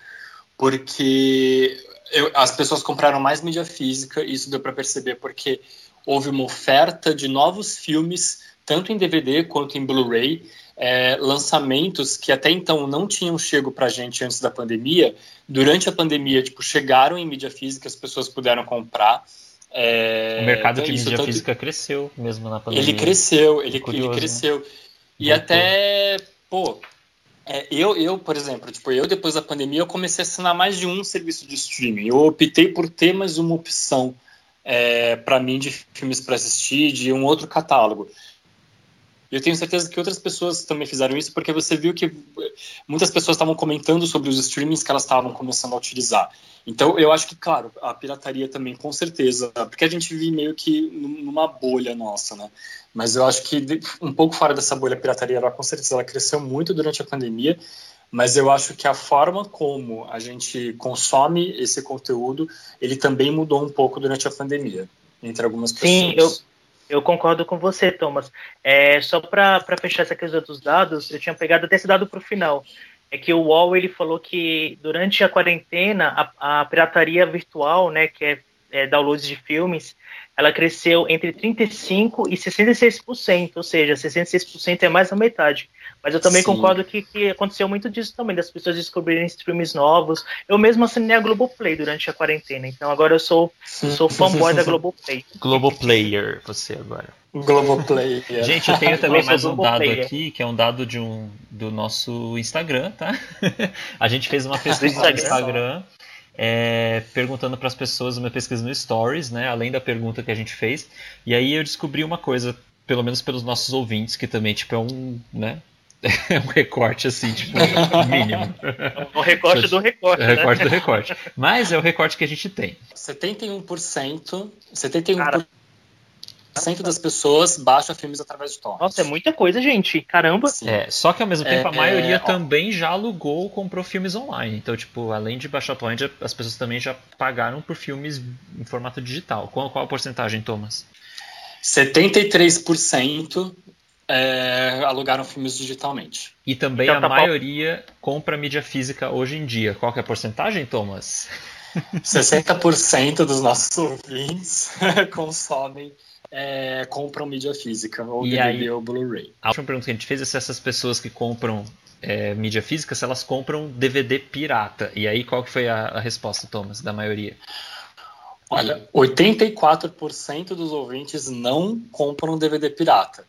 Porque eu- as pessoas compraram mais mídia física, e isso deu para perceber porque houve uma oferta de novos filmes, tanto em DVD quanto em Blu-ray, é, lançamentos que até então não tinham chego para a gente antes da pandemia. Durante a pandemia, tipo, chegaram em mídia física, as pessoas puderam comprar. É, o mercado então de mídia tanto- física cresceu mesmo na pandemia. ele cresceu, ele, Curioso, ele né? cresceu. E Voltou. até, pô, é, eu, eu, por exemplo, tipo, eu depois da pandemia eu comecei a assinar mais de um serviço de streaming. Eu optei por ter mais uma opção é, para mim de filmes para assistir, de um outro catálogo. Eu tenho certeza que outras pessoas também fizeram isso, porque você viu que muitas pessoas estavam comentando sobre os streamings que elas estavam começando a utilizar. Então, eu acho que, claro, a pirataria também, com certeza, porque a gente vive meio que num- numa bolha nossa, né? Mas eu acho que um pouco fora dessa bolha, a pirataria, ela, com certeza, ela cresceu muito durante a pandemia, mas eu acho que a forma como a gente consome esse conteúdo, ele também mudou um pouco durante a pandemia, entre algumas pessoas. Sim, eu, eu concordo com você, Thomas. É, só para fechar essa questão dos dados, eu tinha pegado até esse dado para o final. É que o UOL ele falou que durante a quarentena a, a pirataria virtual, né, que é, é downloads de filmes, ela cresceu entre 35% e 66%, ou seja, 66% é mais da metade. Mas eu também Sim. concordo que, que aconteceu muito disso também, das pessoas descobrirem filmes novos. Eu mesmo assinei a Globoplay durante a quarentena, então agora eu sou, eu sou fanboy da Globoplay. Globoplayer, você agora. Globoplay. é. Gente, eu tenho também mais um dado Globoplayer. aqui, que é um dado de um, do nosso Instagram, tá? A gente fez uma pesquisa no Instagram. Instagram é, perguntando para as pessoas, uma pesquisa no Stories, né? Além da pergunta que a gente fez. E aí eu descobri uma coisa, pelo menos pelos nossos ouvintes, que também tipo, é um, né? É um recorte assim, tipo, mínimo. O recorte do recorte, É o né? recorte do recorte. Mas é o recorte que a gente tem. 71%, 71% das pessoas baixa filmes através de torrent. Nossa, é muita coisa, gente. Caramba. É, só que ao mesmo tempo a É, maioria ó. também já alugou ou comprou filmes online. Então, tipo, além de baixar torrent, as pessoas também já pagaram por filmes em formato digital. Qual, qual a porcentagem, Thomas? 73% é, alugaram filmes digitalmente. E também Então a tá maioria compra mídia física hoje em dia. Qual que é a porcentagem, Thomas? 60% dos nossos ouvintes consomem, é, compram mídia física, ou E DVD aí? ou Blu-ray. A última pergunta que a gente fez é se essas pessoas que compram é, mídia física, se elas compram DVD pirata. E aí, qual que foi a, a resposta, Thomas, da maioria? Olha, 84% dos ouvintes não compram DVD pirata.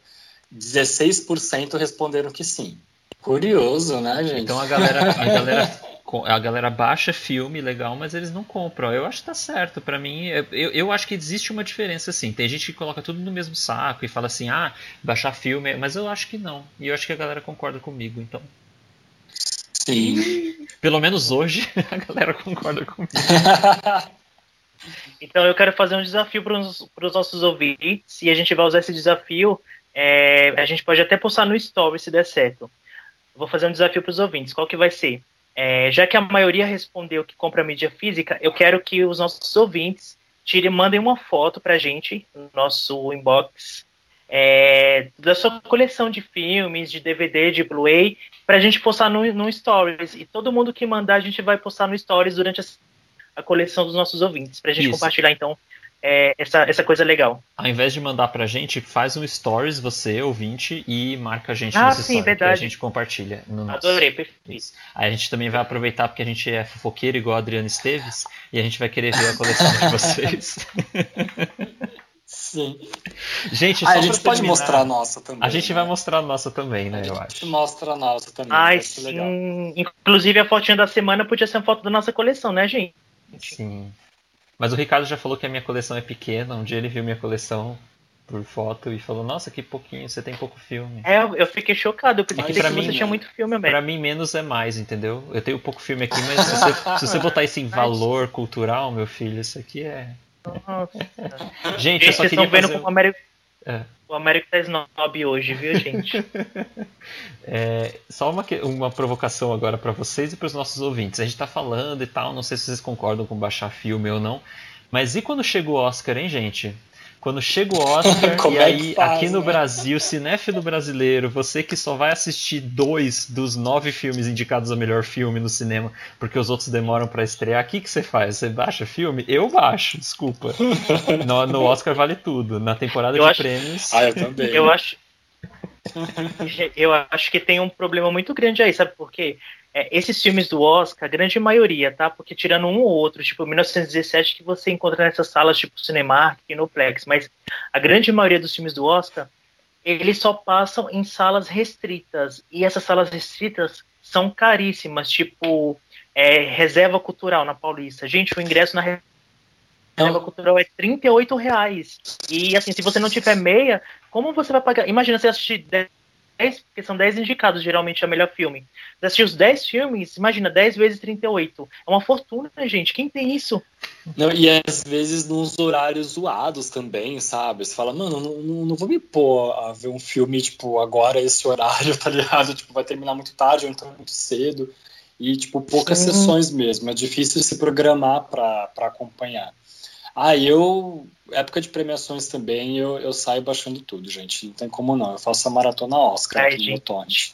16% responderam que sim. Curioso, né, gente? Então a galera, a galera, a galera baixa filme legal, mas eles não compram. Eu acho que tá certo. Pra mim, eu, eu acho que existe uma diferença assim. Tem gente que coloca tudo no mesmo saco e fala assim, ah, baixar filme, mas eu acho que não. E eu acho que a galera concorda comigo. Então, Sim. pelo menos hoje, a galera concorda comigo. Então eu quero fazer um desafio para os nossos ouvintes e a gente vai usar esse desafio. É, a gente pode até postar no story se der certo. Vou fazer um desafio para os ouvintes. Qual que vai ser? É, já que a maioria respondeu que compra mídia física, eu quero que os nossos ouvintes tirem, mandem uma foto para a gente no nosso inbox é, da sua coleção de filmes, de DVD, de Blu-ray, para a gente postar no, no Stories. E todo mundo que mandar, a gente vai postar no Stories durante a, a coleção dos nossos ouvintes, para a gente Isso. compartilhar, então, é, essa, essa coisa legal. Ao invés de mandar pra gente, faz um stories, você, ouvinte, e marca a gente Ah, nesse sim, story, que a verdade. gente compartilha no nosso. Adorei, perfeito. Isso. Aí a gente também vai aproveitar porque a gente é fofoqueiro igual a Adriana Esteves e a gente vai querer ver a coleção de vocês. Sim. Gente, Ah, a gente pode terminar, mostrar a nossa também. A gente né? vai mostrar a nossa também, né, A eu gente acho. mostra a nossa também. Ai, ser legal. sim. Inclusive, a fotinha da semana podia ser uma foto da nossa coleção, né, gente? Sim. Mas o Ricardo já falou que a minha coleção é pequena. Um dia ele viu minha coleção por foto e falou: Nossa, que pouquinho, você tem pouco filme. É, eu- fiquei chocado. Eu pensei Mas que pra você mim, tinha muito filme, Pra velho. mim, menos é mais, entendeu? Eu tenho pouco filme aqui, mas se você, se você botar isso em valor cultural, meu filho, isso aqui é. Nossa. Gente, eu só queria estão vendo fazer... como o Américo, É. o Américo tá snob hoje, viu, gente? É, só uma, uma provocação agora pra vocês e pros nossos ouvintes. A gente tá falando e tal, não sei se vocês concordam com baixar filme ou não, mas e quando chega o Oscar, hein, gente? Quando chega o Oscar e é aí faz, aqui no né? Brasil, cinéfilo brasileiro, você que só vai assistir dois dos nove filmes indicados a melhor filme no cinema, porque os outros demoram pra estrear, o que, que você faz? Você baixa filme? Eu baixo, desculpa. No, no Oscar vale tudo. Na temporada Eu de acho- prêmios. Ah, eu também. Eu acho. Eu acho que tem um problema muito grande aí, sabe por quê? É, esses filmes do Oscar, a grande maioria, tá? Porque tirando um ou outro, tipo 1917, que você encontra nessas salas tipo Cinemark e Noplex, mas a grande maioria dos filmes do Oscar, eles só passam em salas restritas. E essas salas restritas são caríssimas, tipo é, Reserva Cultural na Paulista. Gente, o ingresso na Reserva Cultural é 38 reais. E assim, se você não tiver meia, como você vai pagar? Imagina você assistir 10, porque são 10 indicados, geralmente, a melhor filme. Você assistir os 10 filmes, imagina, 10 vezes 38. É uma fortuna, gente. Quem tem isso? Não, e às vezes nos horários zoados também, sabe? Você fala, mano, não, não, não vou me pôr a ver um filme, tipo, agora esse horário, tá ligado? Tipo, vai terminar muito tarde ou então muito cedo. E, tipo, poucas Sim. sessões mesmo. É difícil se programar pra acompanhar. Ah, eu, época de premiações também, eu, eu saio baixando tudo, gente. Não tem como não. Eu faço a maratona Oscar Ai, aqui no torrent.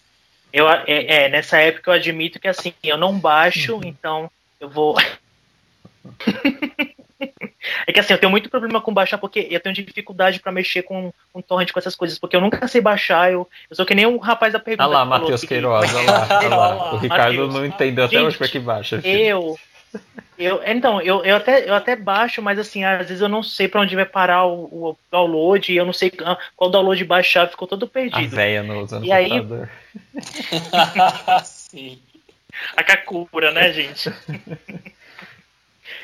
Eu, é, é, nessa época eu admito que assim, eu não baixo, então eu vou. é que assim, eu tenho muito problema com baixar, porque eu tenho dificuldade pra mexer com, com torrent, com essas coisas, porque eu nunca sei baixar, eu, eu sou que nem um rapaz da pergunta. Olha lá, Matheus que- Queiroz, olha lá, olha lá. O Ricardo Mateus. não entendeu até Gente, hoje pra que baixa. filho. Eu. Eu, então, eu, eu, até, eu até baixo, mas assim, às vezes eu não sei pra onde vai parar o, o download, e eu não sei ah, qual download baixar, ficou todo A perdido. véia no, usando E aí- computador. Sim. A Kakura, né, gente?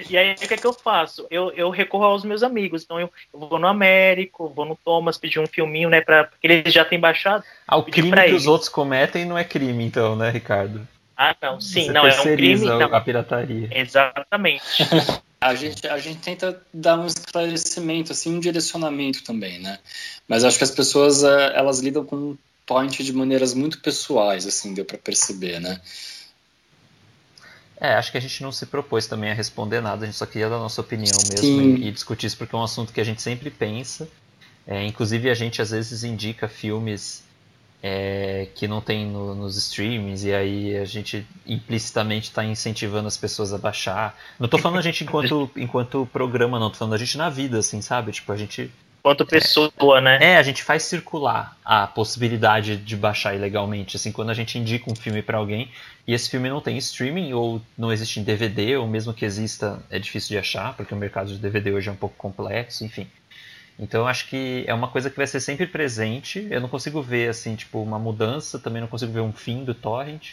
E aí, o que é que eu faço? Eu, eu recorro aos meus amigos. Então, eu, eu vou no Américo, vou no Thomas pedir um filminho, né? Pra, porque eles já têm baixado. Ah, o crime que eles. os outros cometem não é crime, então, né, Ricardo? Ah, não, sim, Você não, é um crime. Não, a pirataria. exatamente. A gente, a gente tenta dar um esclarecimento, assim, um direcionamento também, né? Mas acho que as pessoas, eh, elas lidam com o torrent de maneiras muito pessoais, assim, deu pra perceber, né? É, acho que a gente não se propôs também a responder nada, a gente só queria dar a nossa opinião mesmo e, e discutir isso porque é um assunto que a gente sempre pensa. É, inclusive a gente às vezes indica filmes é, que não tem no- nos streamings e aí a gente implicitamente está incentivando as pessoas a baixar. Não tô falando a gente enquanto, enquanto programa, não, tô falando a gente na vida, assim, sabe? Tipo, a gente Quanto pessoa, né? é, a gente faz circular a possibilidade de baixar ilegalmente. Assim, quando a gente indica um filme pra alguém e esse filme não tem streaming ou não existe em DVD, ou mesmo que exista é difícil de achar, porque o mercado de DVD hoje é um pouco complexo, enfim. Então eu acho que é uma coisa que vai ser sempre presente. Eu não consigo ver assim, tipo, uma mudança, também não consigo ver um fim do torrent.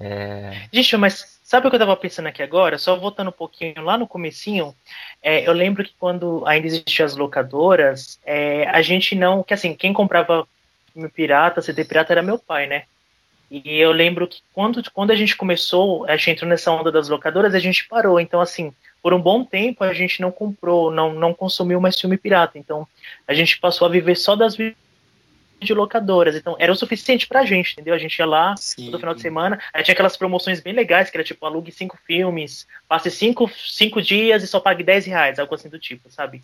É, Gente, mas sabe o que eu tava pensando aqui agora? Só voltando um pouquinho lá no comecinho, é, eu lembro que quando ainda existiam as locadoras, é, a gente não, que assim, quem comprava filme pirata, CD pirata era meu pai, né? E eu lembro que quando, quando a gente começou, a gente entrou nessa onda das locadoras, a gente parou. Então, assim, por um bom tempo a gente não comprou, não, não consumiu mais filme pirata. Então, a gente passou a viver só das videolocadoras. Então, era o suficiente pra gente, entendeu? A gente ia lá todo final de semana, aí tinha aquelas promoções bem legais, que era tipo, alugue cinco filmes, passe cinco, cinco dias e só pague 10 reais, algo assim do tipo, sabe?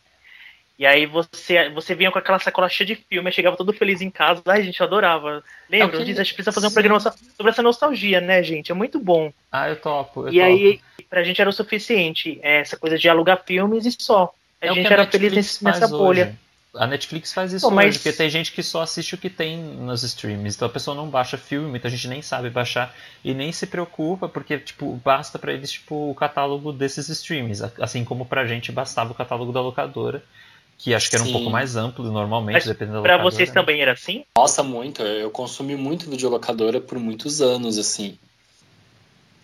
E aí você, você vinha com aquela sacola cheia de filme, chegava todo feliz em casa. Ai, gente, eu adorava. Lembra? É que- Diz, a gente precisa fazer um programa só sobre essa nostalgia, né, gente? É muito bom. Ah, eu topo. Eu e topo. aí, pra gente era o suficiente, é, essa coisa de alugar filmes e só. A É gente era Netflix feliz nesse- nessa bolha. hoje. A Netflix faz isso Pô, mas- hoje, porque tem gente que só assiste o que tem nos streams. Então a pessoa não baixa filme, muita gente nem sabe baixar e nem se preocupa, porque tipo, basta pra eles tipo, o catálogo desses streams. Assim como pra gente bastava o catálogo da locadora, que acho que era um Sim. pouco mais amplo normalmente, Mas dependendo da pra locadora. vocês também era assim? Nossa, muito. Eu consumi muito videolocadora por muitos anos, assim.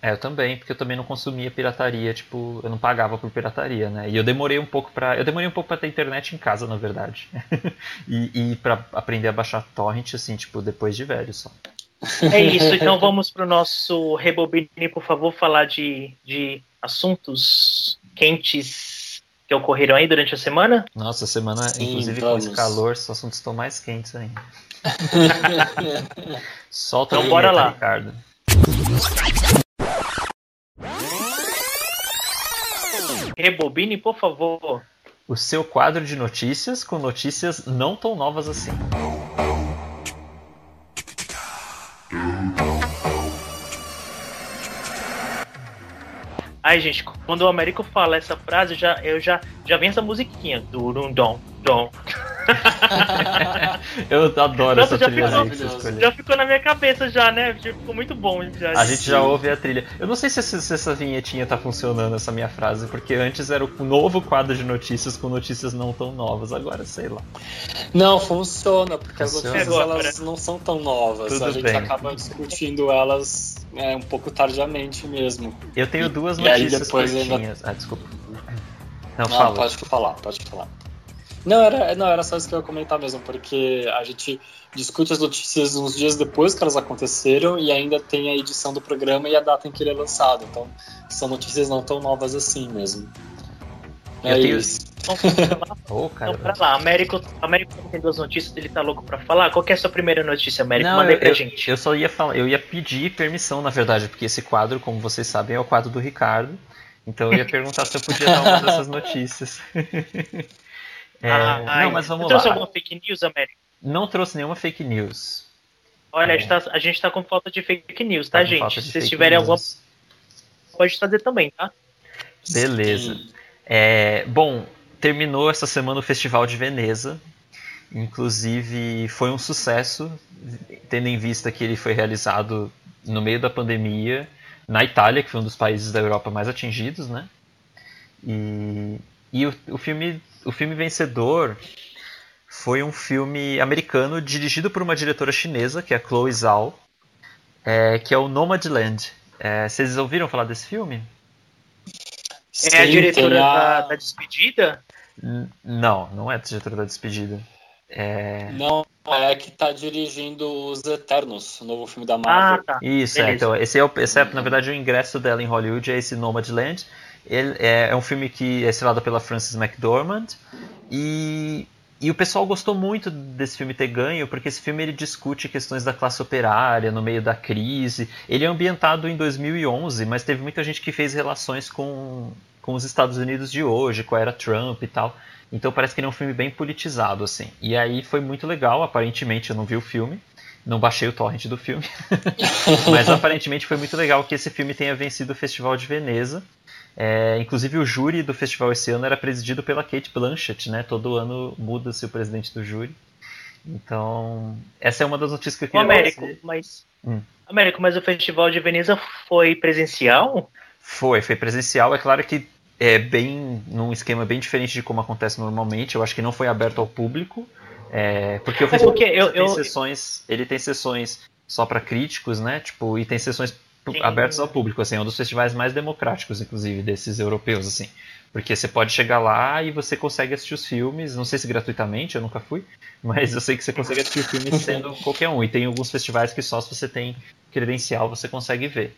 É, eu também, porque eu também não consumia pirataria, tipo, eu não pagava por pirataria, né? E eu demorei um pouco pra. Eu demorei um pouco pra ter internet em casa, na verdade. e, e pra aprender a baixar torrent, assim, tipo, depois de velho só. É isso, então vamos pro nosso Rebobine, por favor, falar de, de assuntos quentes que ocorreram aí durante a semana. Nossa, a semana, Sim, inclusive vamos. com esse calor, os assuntos estão mais quentes ainda. Solta Então a bora lá. Ricardo. Rebobine, por favor. O seu quadro de notícias com notícias não tão novas assim. Ai, gente, quando o Américo fala essa frase, já, eu já, já vem essa musiquinha. Durum, dom, dom. Eu adoro Nossa, essa já trilhazinha ficou- que você escolheu. Já ficou na minha cabeça já, né? Já ficou muito bom. Já. A gente já ouve a trilha. Eu não sei se essa, se essa vinhetinha tá funcionando, essa minha frase, porque antes era o novo quadro de notícias com notícias não tão novas, agora sei lá. Não, funciona, porque as Funciona. notícias Agora. elas não são tão novas. Tudo a gente bem. acaba discutindo elas é, um pouco tardiamente mesmo. Eu tenho duas E aí notícias depois ainda-. Ah, desculpa. Não, Não, fala. pode falar, pode falar. Não era, não, era só isso que eu ia comentar mesmo, porque a gente discute as notícias uns dias depois que elas aconteceram e ainda tem a edição do programa e a data em que ele é lançado. Então, são notícias não tão novas assim mesmo. Eu É tenho- isso. Então, pra lá, Ô, então, cara. pra lá. Américo, Américo tem duas notícias, ele tá louco pra falar. Qual que é a sua primeira notícia, Américo? Não, Manda aí eu, pra eu- gente. eu só ia falar, eu ia pedir permissão, na verdade, porque esse quadro, como vocês sabem, é o quadro do Ricardo. Então eu ia perguntar se eu podia dar uma dessas notícias. É, Ah, não, mas vamos você trouxe lá. alguma fake news, Américo? Não trouxe nenhuma fake news. Olha, É. a, gente tá, a gente tá com falta de fake news, tá, Tá gente? Se vocês tiverem news. alguma, pode trazer também, tá? Beleza. É, bom, terminou essa semana o Festival de Veneza. Inclusive, foi um sucesso, tendo em vista que ele foi realizado no meio da pandemia, na Itália, que foi um dos países da Europa mais atingidos, né? E, e o, o, filme, o filme vencedor foi um filme americano dirigido por uma diretora chinesa, que é a Chloe Zhao, é, que é o Nomadland. É, vocês ouviram falar desse filme? É a diretora a... Da, da, Despedida? Não, não é a diretora da Despedida. É... Não, é que tá dirigindo Os Eternos, o novo filme da Marvel. Ah, tá. Isso, é, então, esse é, o, esse é, na verdade, o ingresso dela em Hollywood, é esse Nomadland. Ele é, é um filme que é estrelado pela Frances McDormand e e o pessoal gostou muito desse filme ter ganho, porque esse filme ele discute questões da classe operária no meio da crise. Ele é ambientado em 2011, mas teve muita gente que fez relações com, com os Estados Unidos de hoje, com a era Trump e tal. Então parece que ele é um filme bem politizado, assim. E aí foi muito legal, aparentemente eu não vi o filme, não baixei o torrent do filme, mas aparentemente foi muito legal que esse filme tenha vencido o Festival de Veneza. É, inclusive o júri do festival esse ano era presidido pela Kate Blanchett, né? Todo ano muda-se o presidente do júri. Então, essa é uma das notícias que eu queria Américo, mas hum. Américo, mas o Festival de Veneza foi presencial? Foi, foi presencial. É claro que é bem num esquema bem diferente de como acontece normalmente. Eu acho que não foi aberto ao público, é, porque o festival porque eu, tem eu... sessões, ele tem sessões só para críticos, né? Tipo, e tem sessões. Abertos ao público, assim, é um dos festivais mais democráticos, inclusive, desses europeus, assim. Porque você pode chegar lá e você consegue assistir os filmes, não sei se gratuitamente, eu nunca fui, mas eu sei que você consegue assistir os filmes sendo qualquer um. E tem alguns festivais que só se você tem credencial você consegue ver.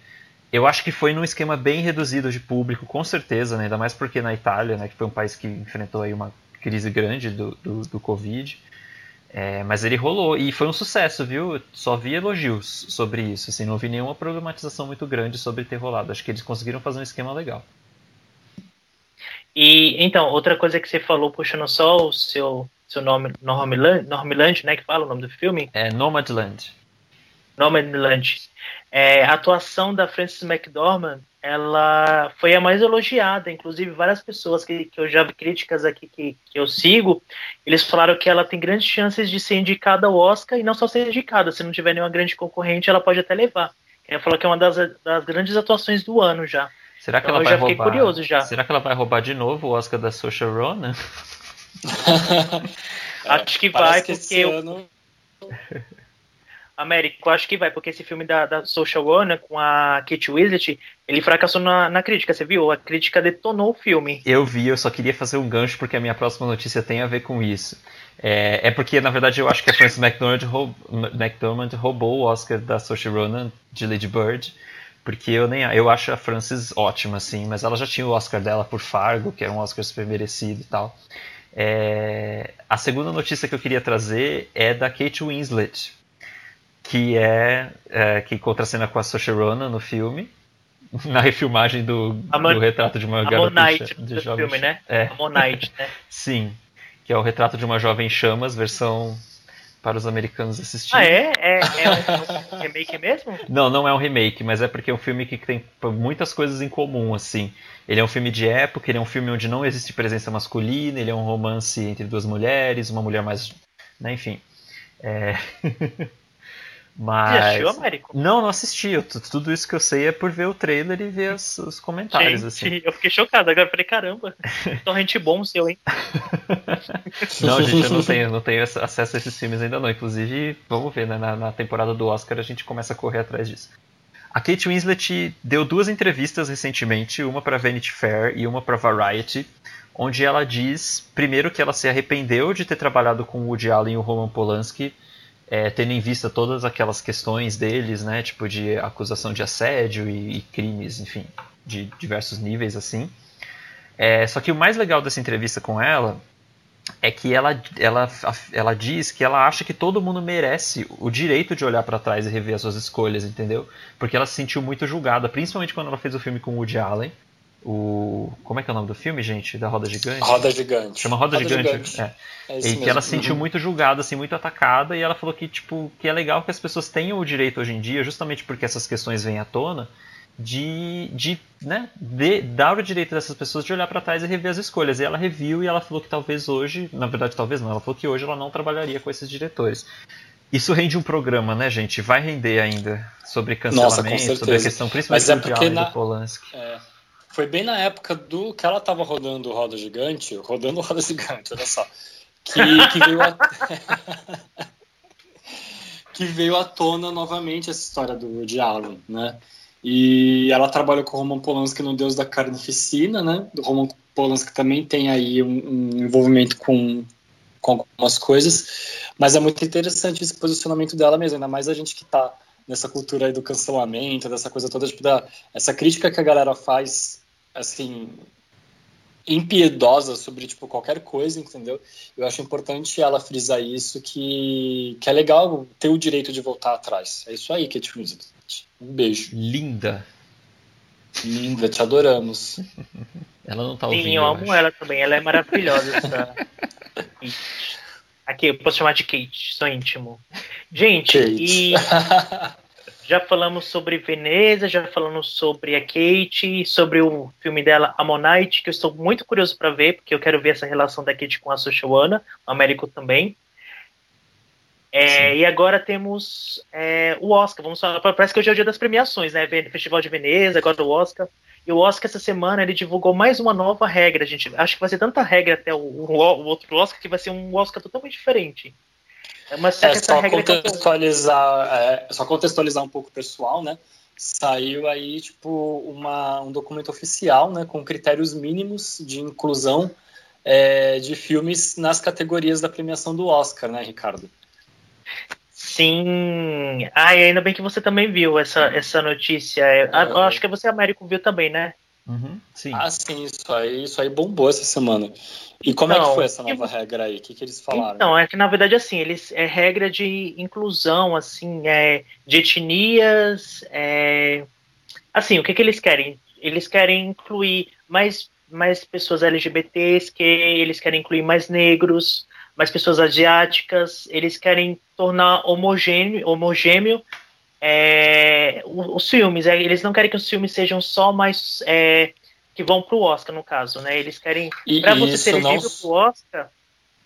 Eu acho que foi num esquema bem reduzido de público, com certeza, né? ainda mais porque na Itália, né, que foi um país que enfrentou aí uma crise grande do, do, do Covid. É, mas ele rolou e foi um sucesso, viu? Só vi elogios sobre isso, assim, não vi nenhuma problematização muito grande sobre ter rolado. Acho que eles conseguiram fazer um esquema legal. E então, outra coisa que você falou, puxando só o seu, seu nome, Normland, Normland, né? Que fala o nome do filme? É Nomadland. Nomadland. É, a atuação da Frances McDormand ela foi a mais elogiada, inclusive várias pessoas que, que eu já vi críticas aqui que, que eu sigo, eles falaram que ela tem grandes chances de ser indicada ao Oscar e não só ser indicada, se não tiver nenhuma grande concorrente, ela pode até levar. Ela falou que é uma das, das grandes atuações do ano já. Será que então, ela vai roubar? curioso já. Será que ela vai roubar de novo o Oscar da Social Rona? Acho que vai, que porque. Eu... Ano... Américo, acho que vai, porque esse filme da, da Social One com a Kate Winslet, ele fracassou na, na crítica, você viu? A crítica detonou o filme. Eu vi, eu só queria fazer um gancho porque a minha próxima notícia tem a ver com isso. É, é porque, na verdade, eu acho que a Frances McDormand, roub, McDormand roubou o Oscar da Social Ronan de Lady Bird, porque eu nem eu acho a Frances ótima, assim, mas ela já tinha o Oscar dela por Fargo, que era um Oscar super merecido e tal. É, a segunda notícia que eu queria trazer é da Kate Winslet, que é, é que contracena com a Saoirse Ronan no filme, na refilmagem do, do retrato de uma garota de, de jovem filme, né? É. Ammonite, né? Sim, que é o retrato de uma jovem chamas, versão para os americanos assistirem. Ah, é? É, é um remake mesmo? Não, não é um remake, mas é porque é um filme que tem muitas coisas em comum, assim. Ele é um filme de época, ele é um filme onde não existe presença masculina, ele é um romance entre duas mulheres, uma mulher mais... Né, enfim. É... Mas... Você assistiu, Américo? Não, não assisti. Eu, tudo isso que eu sei é por ver o trailer e ver os, os comentários. Gente, assim. eu fiquei chocado. Agora falei, caramba, torrente bom seu, hein? não, gente, eu não tenho, não tenho acesso a esses filmes ainda não. Inclusive, vamos ver, né? Na, na temporada do Oscar a gente começa a correr atrás disso. A Kate Winslet deu duas entrevistas recentemente, uma para Vanity Fair e uma para Variety, onde ela diz, primeiro, que ela se arrependeu de ter trabalhado com o Woody Allen e o Roman Polanski é, tendo em vista todas aquelas questões deles, né, tipo de acusação de assédio e, e crimes, enfim, de diversos níveis assim. É, só que o mais legal dessa entrevista com ela é que ela, ela, ela diz que ela acha que todo mundo merece o direito de olhar para trás e rever as suas escolhas, entendeu? Porque ela se sentiu muito julgada, principalmente quando ela fez o filme com Woody Allen, o. Como é que é o nome do filme, gente? Da Roda Gigante? Roda Gigante. Chama Roda, Roda Gigante. Gigante. É. é e que ela se sentiu uhum. muito julgada, assim, muito atacada, e ela falou que, tipo, que é legal que as pessoas tenham o direito hoje em dia, justamente porque essas questões vêm à tona, de, de, né, de dar o direito dessas pessoas de olhar para trás e rever as escolhas. E ela reviu e ela falou que talvez hoje, na verdade talvez não, ela falou que hoje ela não trabalharia com esses diretores. Isso rende um programa, né, gente? Vai render ainda sobre cancelamento, Nossa, sobre a questão principalmente Mas é porque na... na... do Polanski. É, foi bem na época do que ela tava rodando Roda Gigante, rodando Roda Gigante, olha só, que, que veio a... que veio à tona novamente essa história do Woody Allen, né? E ela trabalhou com o Roman Polanski no Deus da Carnificina, né? O Roman Polanski também tem aí um, um envolvimento com, com algumas coisas, mas é muito interessante esse posicionamento dela mesmo, ainda mais a gente que está nessa cultura aí do cancelamento, dessa coisa toda, tipo, da, essa crítica que a galera faz, assim, impiedosa sobre, tipo, qualquer coisa, entendeu? Eu acho importante ela frisar isso, que, que é legal ter o direito de voltar atrás. É isso aí, Kate Winslet. Um beijo. Linda. Linda, te adoramos. Ela não tá ouvindo. Sim, eu amo acho. ela também. Ela é maravilhosa. Essa... Aqui, eu posso chamar de Kate, sou íntimo. Gente, Kate. e já falamos sobre Veneza, já falamos sobre a Kate, sobre o filme dela Ammonite, que eu estou muito curioso para ver, porque eu quero ver essa relação da Kate com a Sushowana, o Américo também. É, e agora temos é, o Oscar. Vamos falar, parece que hoje é o dia das premiações, né? Festival de Veneza, agora o Oscar. E o Oscar essa semana ele divulgou mais uma nova regra, gente. Acho que vai ser tanta regra até o, o, o outro Oscar que vai ser um Oscar totalmente diferente. É, mas é, só contextualizar, é, só contextualizar um pouco o pessoal, né? Saiu aí tipo uma, um documento oficial, né, com critérios mínimos de inclusão é, de filmes nas categorias da premiação do Oscar, né, Ricardo? Sim. Ah, e ainda bem que você também viu essa, essa notícia. Ah, eu acho que você, Américo, viu também, né? Uhum, sim. Ah, sim, isso aí, isso aí bombou essa semana. E como então, é que foi essa nova regra aí? O que, que eles falaram? Então, é que na verdade assim, eles é regra de inclusão, assim, é, de etnias, é, assim, o que, que eles querem? Eles querem incluir mais, mais pessoas LGBTs, que eles querem incluir mais negros, mais pessoas asiáticas, eles querem tornar homogêneo, homogêneo é, os filmes. É, eles não querem que os filmes sejam só mais é, que vão para o Oscar, no caso, né? Eles querem para você ser elegível não... para o Oscar,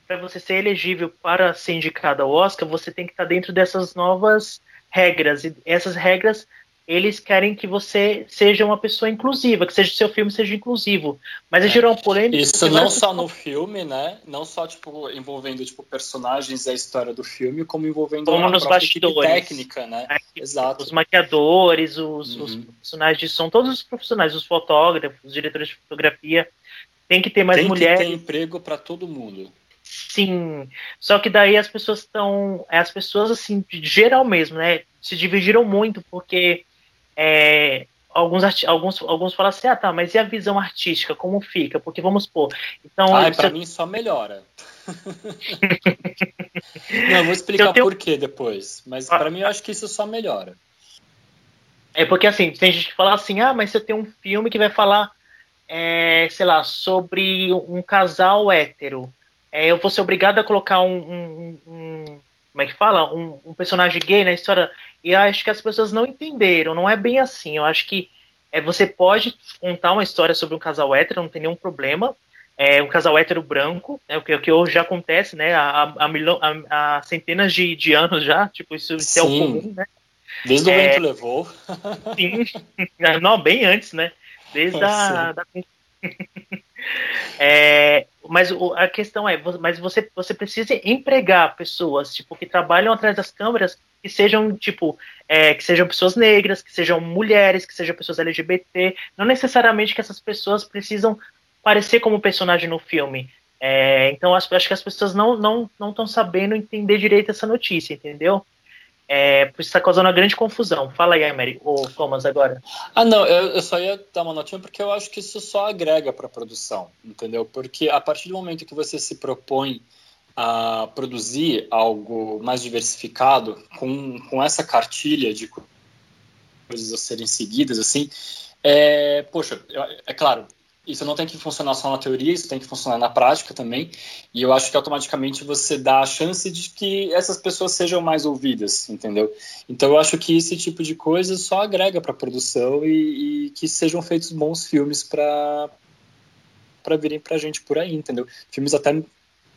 para você ser elegível para ser indicado ao Oscar, você tem que estar dentro dessas novas regras. E essas regras eles querem que você seja uma pessoa inclusiva, que seja seu filme seja inclusivo. Mas é. gerou um polêmica. Isso não só no filme, né? Não só tipo envolvendo tipo personagens e a história do filme, como envotando como nos bastidores, técnica, né? É, Exato. Os maquiadores, os, uhum. os, profissionais de som, todos os profissionais, os fotógrafos, os diretores de fotografia, tem que ter mais tem mulheres. Tem que ter emprego para todo mundo. Sim, só que daí as pessoas estão, as pessoas assim, de geral mesmo, né, se dividiram muito porque é, alguns, alguns, alguns falam assim, ah tá, mas e a visão artística, como fica? Porque vamos pôr. Então, ah, para mim só melhora. Não, vou explicar tenho... por quê depois. Mas ah. para mim eu acho que isso só melhora. É porque assim, tem gente que fala assim, ah, mas eu tenho um filme que vai falar, é, sei lá, sobre um casal hétero, é, eu vou ser obrigado a colocar um, um, um como é que fala? Um, um personagem gay na história. E acho que as pessoas não entenderam, não é bem assim. Eu acho que é, você pode contar uma história sobre um casal hétero, não tem nenhum problema. É um casal hétero branco, né, o, que, o que hoje já acontece, né? Há, há, há, há centenas de, de, anos já, tipo, isso, isso é o comum, né? Desde o é, vento levou. Sim, não, bem antes, né? Desde a. Da... é, mas a questão é, mas você, você precisa empregar pessoas, tipo, que trabalham atrás das câmeras que sejam, tipo, é, que sejam pessoas negras, que sejam mulheres, que sejam pessoas LGBT. Não necessariamente que essas pessoas precisam parecer como personagem no filme. É, então acho, acho que as pessoas não estão não, não sabendo entender direito essa notícia, entendeu? É, está causando uma grande confusão. Fala aí, Emery, ou Thomas, agora. Ah, não, eu, eu, só ia dar uma notinha porque eu acho que isso só agrega para a produção, entendeu? Porque a partir do momento que você se propõe a produzir algo mais diversificado, com, com essa cartilha de coisas a serem seguidas, assim, é, poxa, é claro, isso não tem que funcionar só na teoria, isso tem que funcionar na prática também. E eu acho que automaticamente você dá a chance de que essas pessoas sejam mais ouvidas, entendeu? Então eu acho que esse tipo de coisa só agrega para a produção e, e, que sejam feitos bons filmes para para virem para a gente por aí, entendeu? Filmes até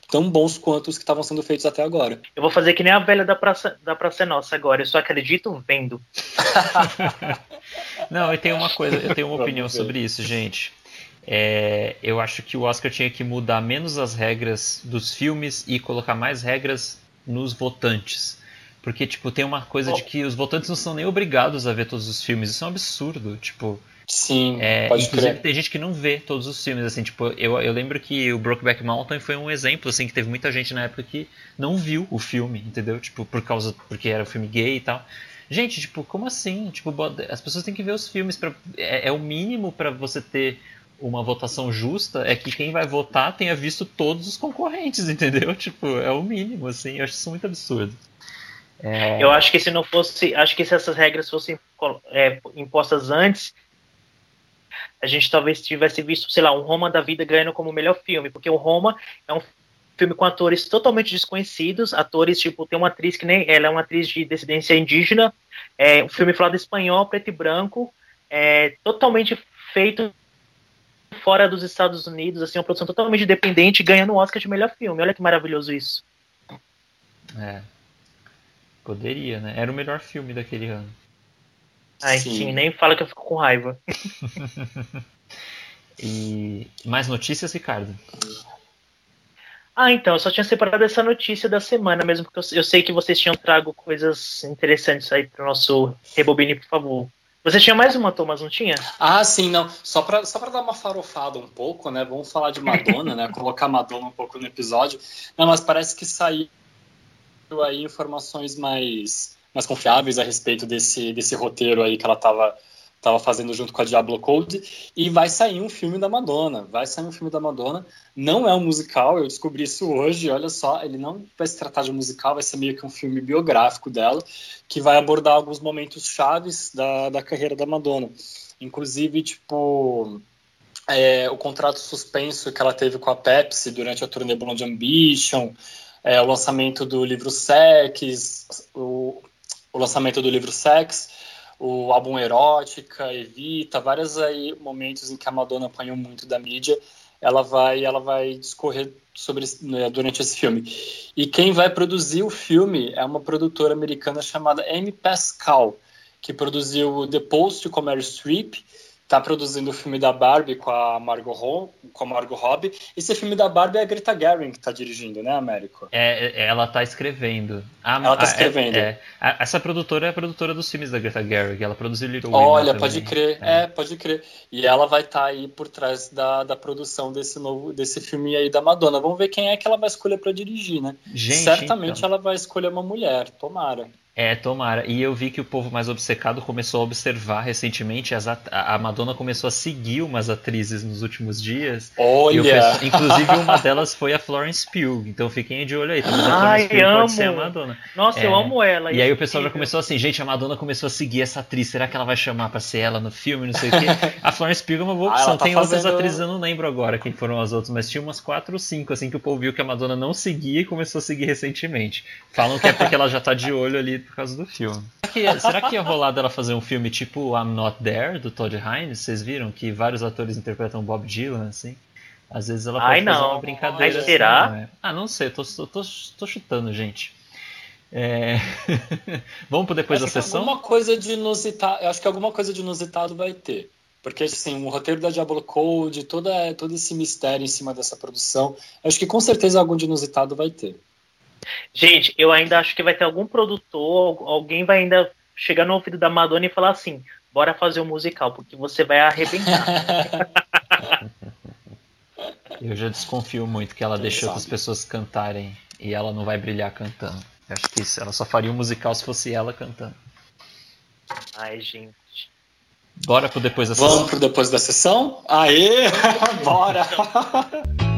tão bons quanto os que estavam sendo feitos até agora. Eu vou fazer que nem a velha da Praça, da praça Nossa agora, eu só acredito vendo. Não, eu tenho uma coisa, eu tenho uma opinião sobre isso, gente. É, eu acho que o Oscar tinha que mudar menos as regras dos filmes e colocar mais regras nos votantes. Porque, tipo, tem uma coisa oh. de que os votantes não são nem obrigados a ver todos os filmes. Isso é um absurdo. Tipo, Sim, é, pode inclusive crer. tem gente que não vê todos os filmes, assim, tipo, eu, eu lembro que o Brokeback Mountain foi um exemplo, assim, que teve muita gente na época que não viu o filme, entendeu? Tipo, por causa, porque era um filme gay e tal. Gente, tipo, como assim? Tipo, as pessoas têm que ver os filmes, pra, é, é o mínimo para você ter uma votação justa, é que quem vai votar tenha visto todos os concorrentes, entendeu? Tipo, é o mínimo, assim, eu acho isso muito absurdo. É... Eu acho que se não fosse, acho que se essas regras fossem é, impostas antes, a gente talvez tivesse visto, sei lá, um Roma da vida ganhando como melhor filme, porque o Roma é um filme com atores totalmente desconhecidos, atores, tipo, tem uma atriz que nem, ela é uma atriz de descendência indígena, é um filme falado espanhol, preto e branco, é totalmente feito fora dos Estados Unidos, assim, uma produção totalmente independente, ganhando o Oscar de melhor filme. Olha que maravilhoso isso. É. Poderia, né? Era o melhor filme daquele ano. Ai, sim, sim nem fala que eu fico com raiva. e mais notícias, Ricardo? Ah, então, eu só tinha separado essa notícia da semana mesmo, porque eu, eu sei que vocês tinham trago coisas interessantes aí para o nosso Rebobine, por favor. Você tinha mais uma, Thomas, não tinha? Ah, sim, não. Só para só dar uma farofada um pouco, né? Vamos falar de Madonna, né? Colocar Madonna um pouco no episódio. Não, mas parece que saiu aí informações mais, mais confiáveis a respeito desse, desse roteiro aí que ela estava tava fazendo junto com a Diablo Code, e vai sair um filme da Madonna, vai sair um filme da Madonna, não é um musical, eu descobri isso hoje, olha só, ele não vai se tratar de um musical, vai ser meio que um filme biográfico dela, que vai abordar alguns momentos chaves da, da carreira da Madonna, inclusive, tipo, é, o contrato suspenso que ela teve com a Pepsi durante a turnê Blonde Ambition, é, o lançamento do livro Sex, o, o lançamento do livro Sex, o álbum Erótica, Evita, vários aí momentos em que a Madonna apanhou muito da mídia, ela vai, ela vai discorrer sobre né, durante esse filme. E quem vai produzir o filme é uma produtora americana chamada Amy Pascal, que produziu The Post com Mary Streep, tá produzindo o filme da Barbie com a Margot, Ro com a Margot Robbie. Esse filme da Barbie é a Greta Gerwig que tá dirigindo, né, Américo? É, ela tá escrevendo. A, ela tá escrevendo. É, é, essa produtora é a produtora dos filmes da Greta Gerwig. Ela produziu Little Olha, pode crer. É. é. pode crer. E ela vai estar tá aí por trás da, da produção desse novo desse filme aí da Madonna. Vamos ver quem é que ela vai escolher para dirigir, né? Gente, Certamente então. ela vai escolher uma mulher. Tomara. É, tomara. E eu vi que o povo mais obcecado começou a observar recentemente. As a Madonna começou a seguir umas atrizes nos últimos dias. Olha! Penso, inclusive, uma delas foi a Florence Pugh. Então fiquem de olho aí. Talvez a Florence Pugh amo. pode ser a Madonna. Nossa, é, eu amo ela. E aí o pessoal já começou assim, gente, a Madonna começou a seguir essa atriz. Será que ela vai chamar pra ser ela no filme? Não sei o quê. A Florence Pugh é uma boa ah, opção. Ah, tá Tem fazendo... outras atrizes, eu não lembro agora quem foram as outras, mas tinha umas quatro ou cinco, assim, que o povo viu que a Madonna não seguia e começou a seguir recentemente. Falam que é porque ela já tá de olho ali por causa do filme. Será que, será que ia rolar dela fazer um filme tipo I'm Not There, do Todd Haynes? Vocês viram que vários atores interpretam Bob Dylan, assim? Às vezes ela pode Ai, fazer não. uma brincadeira. Ai, será? Assim, não é? Ah, não sei, tô, tô, tô, tô chutando, gente. É... Vamos pro depois acho da sessão? Alguma coisa de inusitado, acho que alguma coisa de inusitado vai ter. Porque, assim, o roteiro da Diablo Code, toda, todo esse mistério em cima dessa produção, acho que com certeza algum de inusitado vai ter. Gente, eu ainda acho que vai ter algum produtor, alguém vai ainda chegar no ouvido da Madonna e falar assim: bora fazer um musical, porque você vai arrebentar. eu já desconfio muito que ela Quem deixou as pessoas cantarem e ela não vai brilhar cantando. Eu acho que isso, ela só faria um musical se fosse ela cantando. Ai, gente. Bora pro depois da sessão? Vamos pro depois da sessão? Aê! Bora!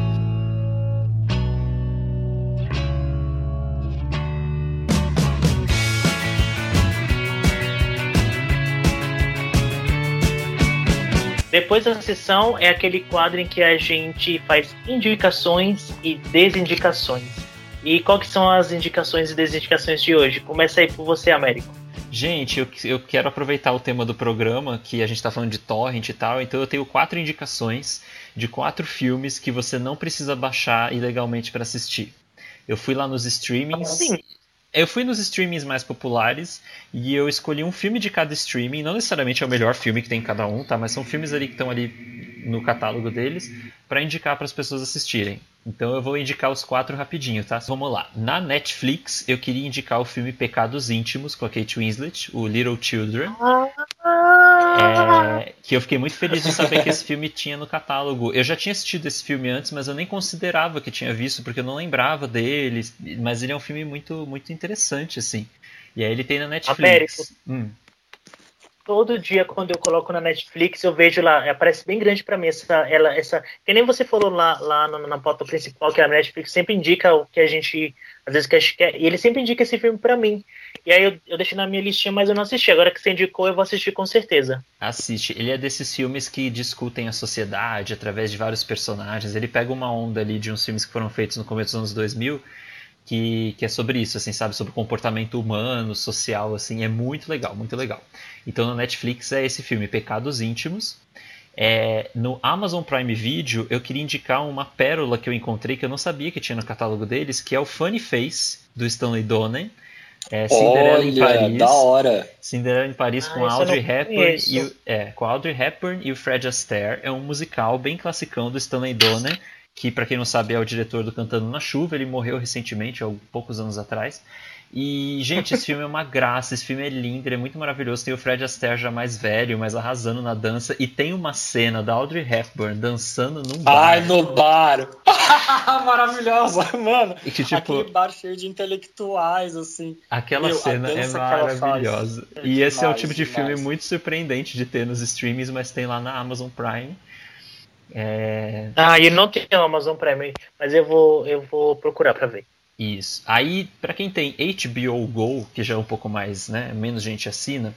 Depois da sessão é aquele quadro em que a gente faz indicações e desindicações. E qual que são as indicações e desindicações de hoje? Começa aí por você, Américo. Gente, eu, eu quero aproveitar o tema do programa, que a gente está falando de torrent e tal, então eu tenho quatro indicações de quatro filmes que você não precisa baixar ilegalmente para assistir. Eu fui lá nos streamings. Sim. Eu fui nos streamings mais populares e eu escolhi um filme de cada streaming. Não necessariamente é o melhor filme que tem em cada um, tá? Mas são filmes ali que estão ali no catálogo deles para indicar para as pessoas assistirem. Então eu vou indicar os quatro rapidinho, tá? Vamos lá. Na Netflix eu queria indicar o filme Pecados Íntimos com a Kate Winslet, o Little Children. É, que eu fiquei muito feliz de saber que esse filme tinha no catálogo. Eu já tinha assistido esse filme antes, mas eu nem considerava que tinha visto, porque eu não lembrava dele. Mas ele é um filme muito, muito interessante, assim. E aí ele tem na Netflix. Américo. Hum. Todo dia quando eu coloco na Netflix eu vejo lá, aparece bem grande para mim essa, ela, essa, que nem você falou lá, lá na, na pauta principal que a Netflix sempre indica o que a gente, às vezes que quer, e ele sempre indica esse filme para mim. E aí eu, eu deixei na minha listinha, mas eu não assisti. Agora que você indicou, eu vou assistir com certeza. Assiste. Ele é desses filmes que discutem a sociedade através de vários personagens. Ele pega uma onda ali de uns filmes que foram feitos no começo dos anos 2000 que, que é sobre isso, assim, sabe? Sobre comportamento humano, social, assim. É muito legal, muito legal. Então no Netflix é esse filme, Pecados Íntimos. É, no Amazon Prime Video eu queria indicar uma pérola que eu encontrei que eu não sabia que tinha no catálogo deles, que é o Funny Face do Stanley Donen. É, Cinderela Olha, em Paris. da hora. Cinderela em Paris Ah, com Audrey Hepburn e o, é, com Audrey Hepburn e o Fred Astaire. É um musical bem classicão do Stanley Donen, que para quem não sabe é o diretor do Cantando na Chuva. Ele morreu recentemente, há poucos anos atrás. E, gente, esse filme é uma graça, esse filme é lindo, ele é muito maravilhoso. Tem o Fred Astaire já mais velho, mas arrasando na dança. E tem uma cena da Audrey Hepburn dançando num bar. Ai, no bar. Maravilhosa, mano. E que, tipo, Aquele bar cheio de intelectuais, assim. Aquela Meu, cena é maravilhosa. é e esse é o demais, tipo de demais. filme muito surpreendente de ter nos streamings, mas tem lá na Amazon Prime. É, Ah, e não tem o Amazon Prime, mas eu vou, eu vou procurar para ver. Isso. Aí, pra quem tem HBO Go, que já é um pouco mais, né, menos gente assina,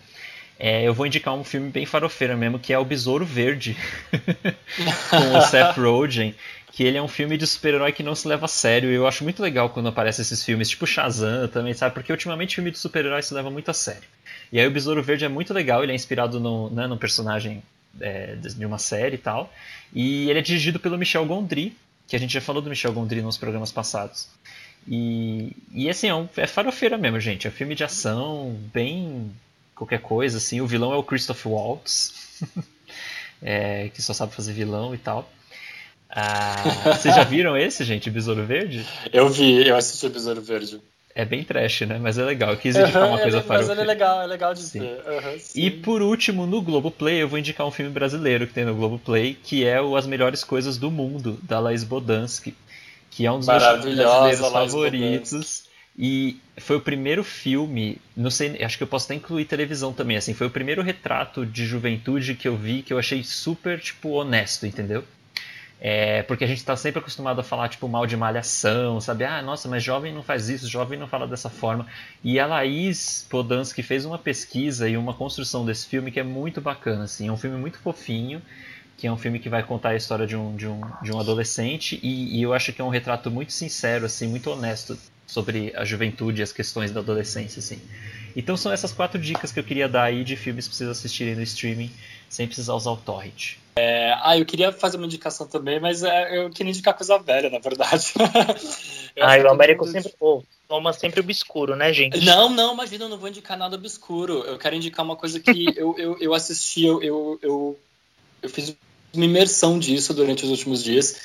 é, eu vou indicar um filme bem farofeiro mesmo, que é O Besouro Verde, com o Seth Rogen, que ele é um filme de super-herói que não se leva a sério. E eu acho muito legal quando aparecem esses filmes, tipo Shazam também, sabe? Porque ultimamente filme de super-herói se leva muito a sério. E aí o Besouro Verde é muito legal, ele é inspirado no, né, num personagem é, de uma série e tal. E ele é dirigido pelo Michel Gondry, que a gente já falou do Michel Gondry nos programas passados. E, e assim, é, um, é farofeira mesmo, gente. É um filme de ação, bem qualquer coisa, assim. O vilão é o Christoph Waltz, é, que só sabe fazer vilão e tal. Ah, vocês já viram esse, gente, Besouro Verde? Eu vi, eu assisti o Besouro Verde. É bem trash, né? Mas é legal. Eu quis indicar uma Aham, coisa ele- mas ele é legal, é legal de Sim. ver. E por último, no Globoplay, eu vou indicar um filme brasileiro que tem no Globoplay, que é o As Melhores Coisas do Mundo, da Laís Bodansky, que é um dos meus brasileiros Laís favoritos. E foi o primeiro filme, não sei, acho que eu posso até incluir televisão também, assim, foi o primeiro retrato de juventude que eu vi que eu achei super, tipo, honesto, entendeu? É, porque a gente está sempre acostumado a falar tipo mal de malhação, sabe? Ah, nossa, mas jovem não faz isso, jovem não fala dessa forma. E a Laís Podansky fez uma pesquisa e uma construção desse filme que é muito bacana, assim. É um filme muito fofinho, que é um filme que vai contar a história de um, de um, de um adolescente e, e eu acho que é um retrato muito sincero, assim, muito honesto sobre a juventude e as questões da adolescência, assim. Então são essas quatro dicas que eu queria dar aí de filmes para vocês assistirem no streaming sem precisar usar o torrent. É, ah, eu queria fazer uma indicação também, mas é, eu queria indicar coisa velha, na verdade. Ah, o Américo sempre pô, toma sempre obscuro, né, gente? Não, não, imagina, eu não vou indicar nada obscuro. Eu quero indicar uma coisa que eu, eu, eu assisti, eu, eu, eu, eu fiz uma imersão disso durante os últimos dias.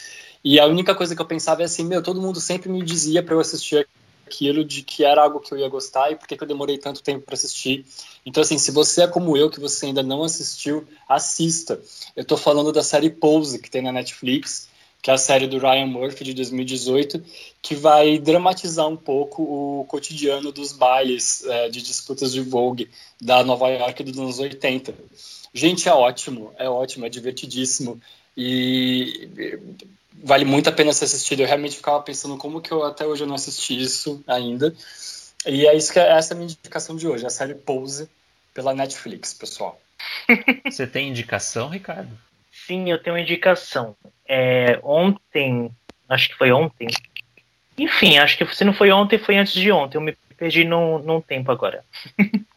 E a única coisa que eu pensava é assim, meu, todo mundo sempre me dizia para eu assistir aquilo de que era algo que eu ia gostar e por que eu demorei tanto tempo para assistir. Então, assim, se você é como eu, que você ainda não assistiu, assista. Eu tô falando da série Pose, que tem na Netflix, que é a série do Ryan Murphy de 2018, que vai dramatizar um pouco o cotidiano dos bailes é, de disputas de Vogue da Nova York dos anos 80. Gente, é ótimo, é ótimo, é divertidíssimo e vale muito a pena ser assistido. Eu realmente ficava pensando como que eu até hoje eu não assisti isso ainda. E é isso que essa é a minha indicação de hoje, a série Pose pela Netflix, pessoal. Você tem indicação, Ricardo? sim, eu tenho uma indicação. É, ontem, acho que foi ontem. Enfim, acho que se não foi ontem, foi antes de ontem. Eu me perdi num, num tempo agora.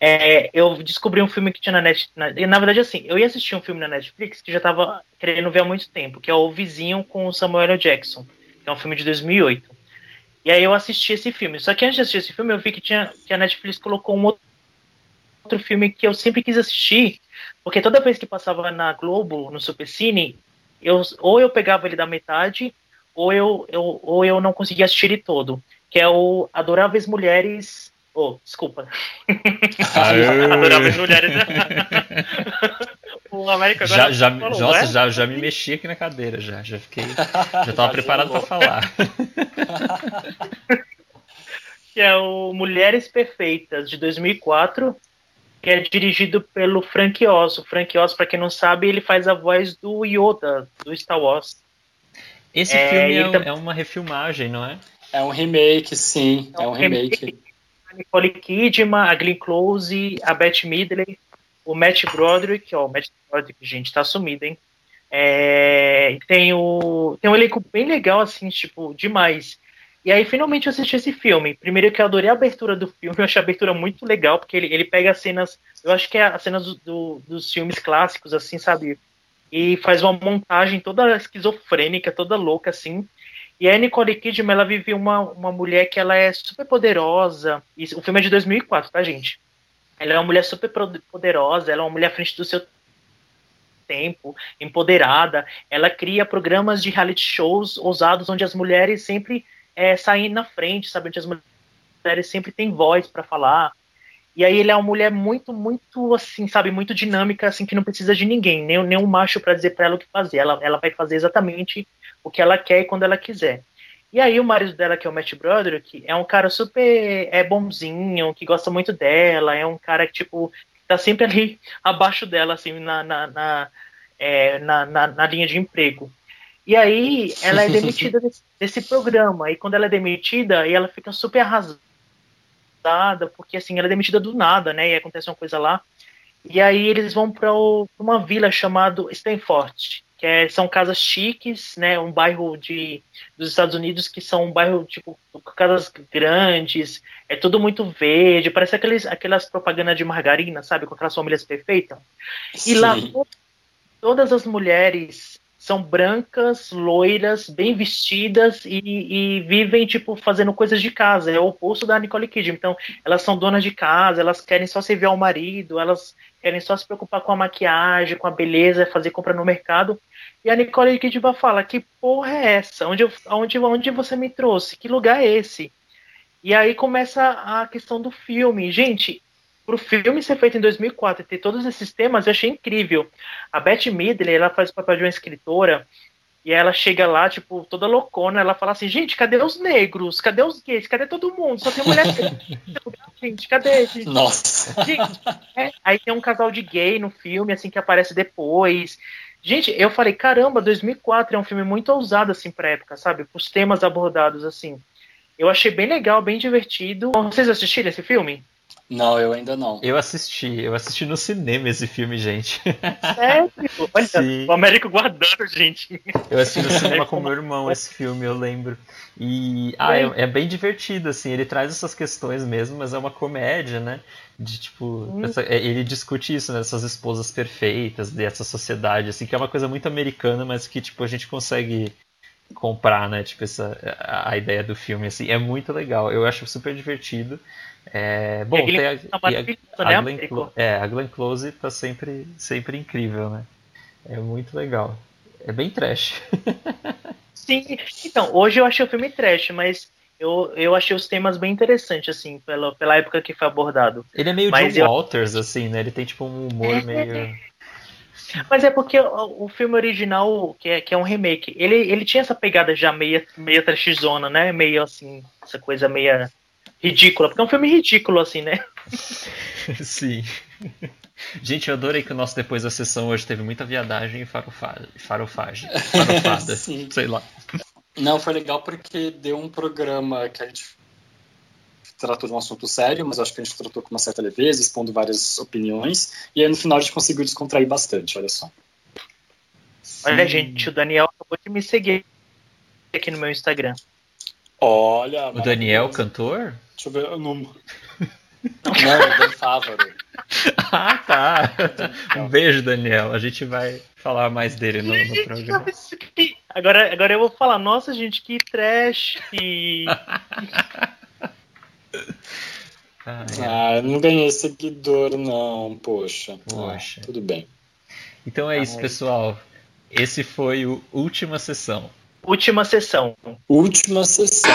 É, eu descobri um filme que tinha na Netflix. Na, na, verdade, assim, eu ia assistir um filme na Netflix que já tava querendo ver há muito tempo, que é O Vizinho com o Samuel L. Jackson, que é um filme de 2008. E aí eu assisti esse filme. Só que antes de assistir esse filme, eu vi que, tinha, que a Netflix colocou um outro, filme que eu sempre quis assistir, porque toda vez que passava na Globo, no Supercine, eu, ou eu pegava ele da metade, ou eu, eu, ou eu não conseguia assistir ele todo, que é o Adoráveis Mulheres Oh, desculpa. Adoráveis mulheres. o América agora já, já, falou, nossa, é? já, já me mexi aqui na cadeira, já. Já fiquei. Já estava preparado para falar. que é o Mulheres Perfeitas, de 2004, que é dirigido pelo Frank Oz. O Frank Oz, para quem não sabe, ele faz a voz do Yoda, do Star Wars. Esse é, filme é, tam... é, uma refilmagem, não é? É um remake, sim. É um, é um remake. remake. Nicole Kidman, a Glenn Close, a Beth Midley, o Matt Broderick, ó, o Matt Broderick, gente, tá sumido, hein? É, tem, o, tem um elenco bem legal, assim, tipo, demais. E aí, finalmente, eu assisti esse filme. Primeiro que eu adorei a abertura do filme, eu achei a abertura muito legal, porque ele, ele pega as cenas, eu acho que é as cenas do, do, dos filmes clássicos, assim, sabe? E faz uma montagem toda esquizofrênica, toda louca, assim. E a Nicole Kidman, ela vive uma, uma mulher que ela é super poderosa. Isso, o filme é de 2004, tá, gente? Ela é uma mulher super poderosa, ela é uma mulher à frente do seu tempo, empoderada. Ela cria programas de reality shows ousados onde as mulheres sempre é, saem na frente, sabe? Onde as mulheres sempre têm voz para falar. E aí ele é uma mulher muito, muito assim, sabe, muito dinâmica, assim, que não precisa de ninguém, nem, nem um macho para dizer para ela o que fazer. Ela, ela vai fazer exatamente o que ela quer e quando ela quiser. E aí o marido dela, que é o Matt Broderick, é um cara super é bonzinho, que gosta muito dela, é um cara que, tipo, tá sempre ali abaixo dela, assim, na, na, na, é, na, na, na, linha de emprego. E aí ela é demitida desse, desse, programa, e quando ela é demitida, ela fica super arrasada, porque, assim, ela é demitida do nada, né, e acontece uma coisa lá, e aí eles vão para uma vila chamada Stanford, é, são casas chiques, né? Um bairro de, dos Estados Unidos que são um bairro tipo casas grandes, é tudo muito verde, parece aqueles, aquelas propagandas de margarina, sabe, com aquelas famílias perfeitas. E Sim. lá todas as mulheres são brancas, loiras, bem vestidas e, e, vivem, tipo, fazendo coisas de casa. É o oposto da Nicole Kidman. Então, elas são donas de casa, elas querem só servir ao marido, elas querem só se preocupar com a maquiagem, com a beleza, fazer compra no mercado. E a Nicole Kidman fala: Que porra é essa? Onde, eu, onde, onde você me trouxe? Que lugar é esse? E aí começa a questão do filme. Gente, pro filme ser feito em 2004 e ter todos esses temas, eu achei incrível. A Beth Midler, ela faz o papel de uma escritora e ela chega lá, tipo, toda loucona, ela fala assim, gente, cadê os negros? Cadê os gays? Cadê todo mundo? Só tem mulher gente, cadê? Gente? Nossa! Gente, é, aí tem um casal de gay no filme, assim, que aparece depois. Gente, eu falei, caramba, 2004 é um filme muito ousado, assim, pra época, sabe? Os temas abordados, assim. Eu achei bem legal, bem divertido. Vocês assistiram esse filme? Não, eu ainda não. Eu assisti, eu assisti no cinema esse filme, gente. Sério? Olha, Sim. o Américo guardando, gente. Eu assisti no cinema com meu irmão esse filme, eu lembro. E ah, é, é, bem divertido, assim, ele traz essas questões mesmo, mas é uma comédia, né? De tipo, hum. essa, é, ele discute isso, né? Essas esposas perfeitas, dessa sociedade, assim, que é uma coisa muito americana, mas que, tipo, a gente consegue comprar, né? Tipo, essa, a, ideia do filme, assim, é muito legal. Eu acho super divertido. É, bom, tem a, tá a, a, a, Glenn, é, a Glenn Close tá sempre, sempre incrível, né? É muito legal. É bem trash. Sim, então, hoje eu achei o filme trash, mas eu, eu achei os temas bem interessantes, assim, pela, pela época que foi abordado. Ele é meio mas John eu... Walters, assim, né? Ele tem tipo um humor é, meio. Mas é porque o, filme original, que é, que é um remake, ele, ele tinha essa pegada já meio, meio trashzona, né? Meio assim, essa coisa meio ridícula, porque é um filme ridículo, assim, né? Sim. Gente, eu adorei que o nosso depois da sessão hoje teve muita viadagem e farofagem. Farofagem. Farofada. sei lá. Não, foi legal porque deu um programa que a gente tratou de um assunto sério, mas acho que a gente tratou com uma certa leveza, expondo várias opiniões, e aí no final a gente conseguiu descontrair bastante, olha só. Olha, gente, o Daniel acabou de me seguir aqui no meu Instagram. Olha. O Daniel, cantor? Deixa eu ver o número. Não, é Dan Fávaro. ah, tá. Um beijo, Daniel. A gente vai falar mais dele no, no programa. Agora, agora eu vou falar, nossa, gente, que trash. ah, não ganhei seguidor, não, poxa. Poxa. Ah, tudo bem. Então é isso, pessoal. Esse foi o Última Sessão. Última Sessão. Última Sessão.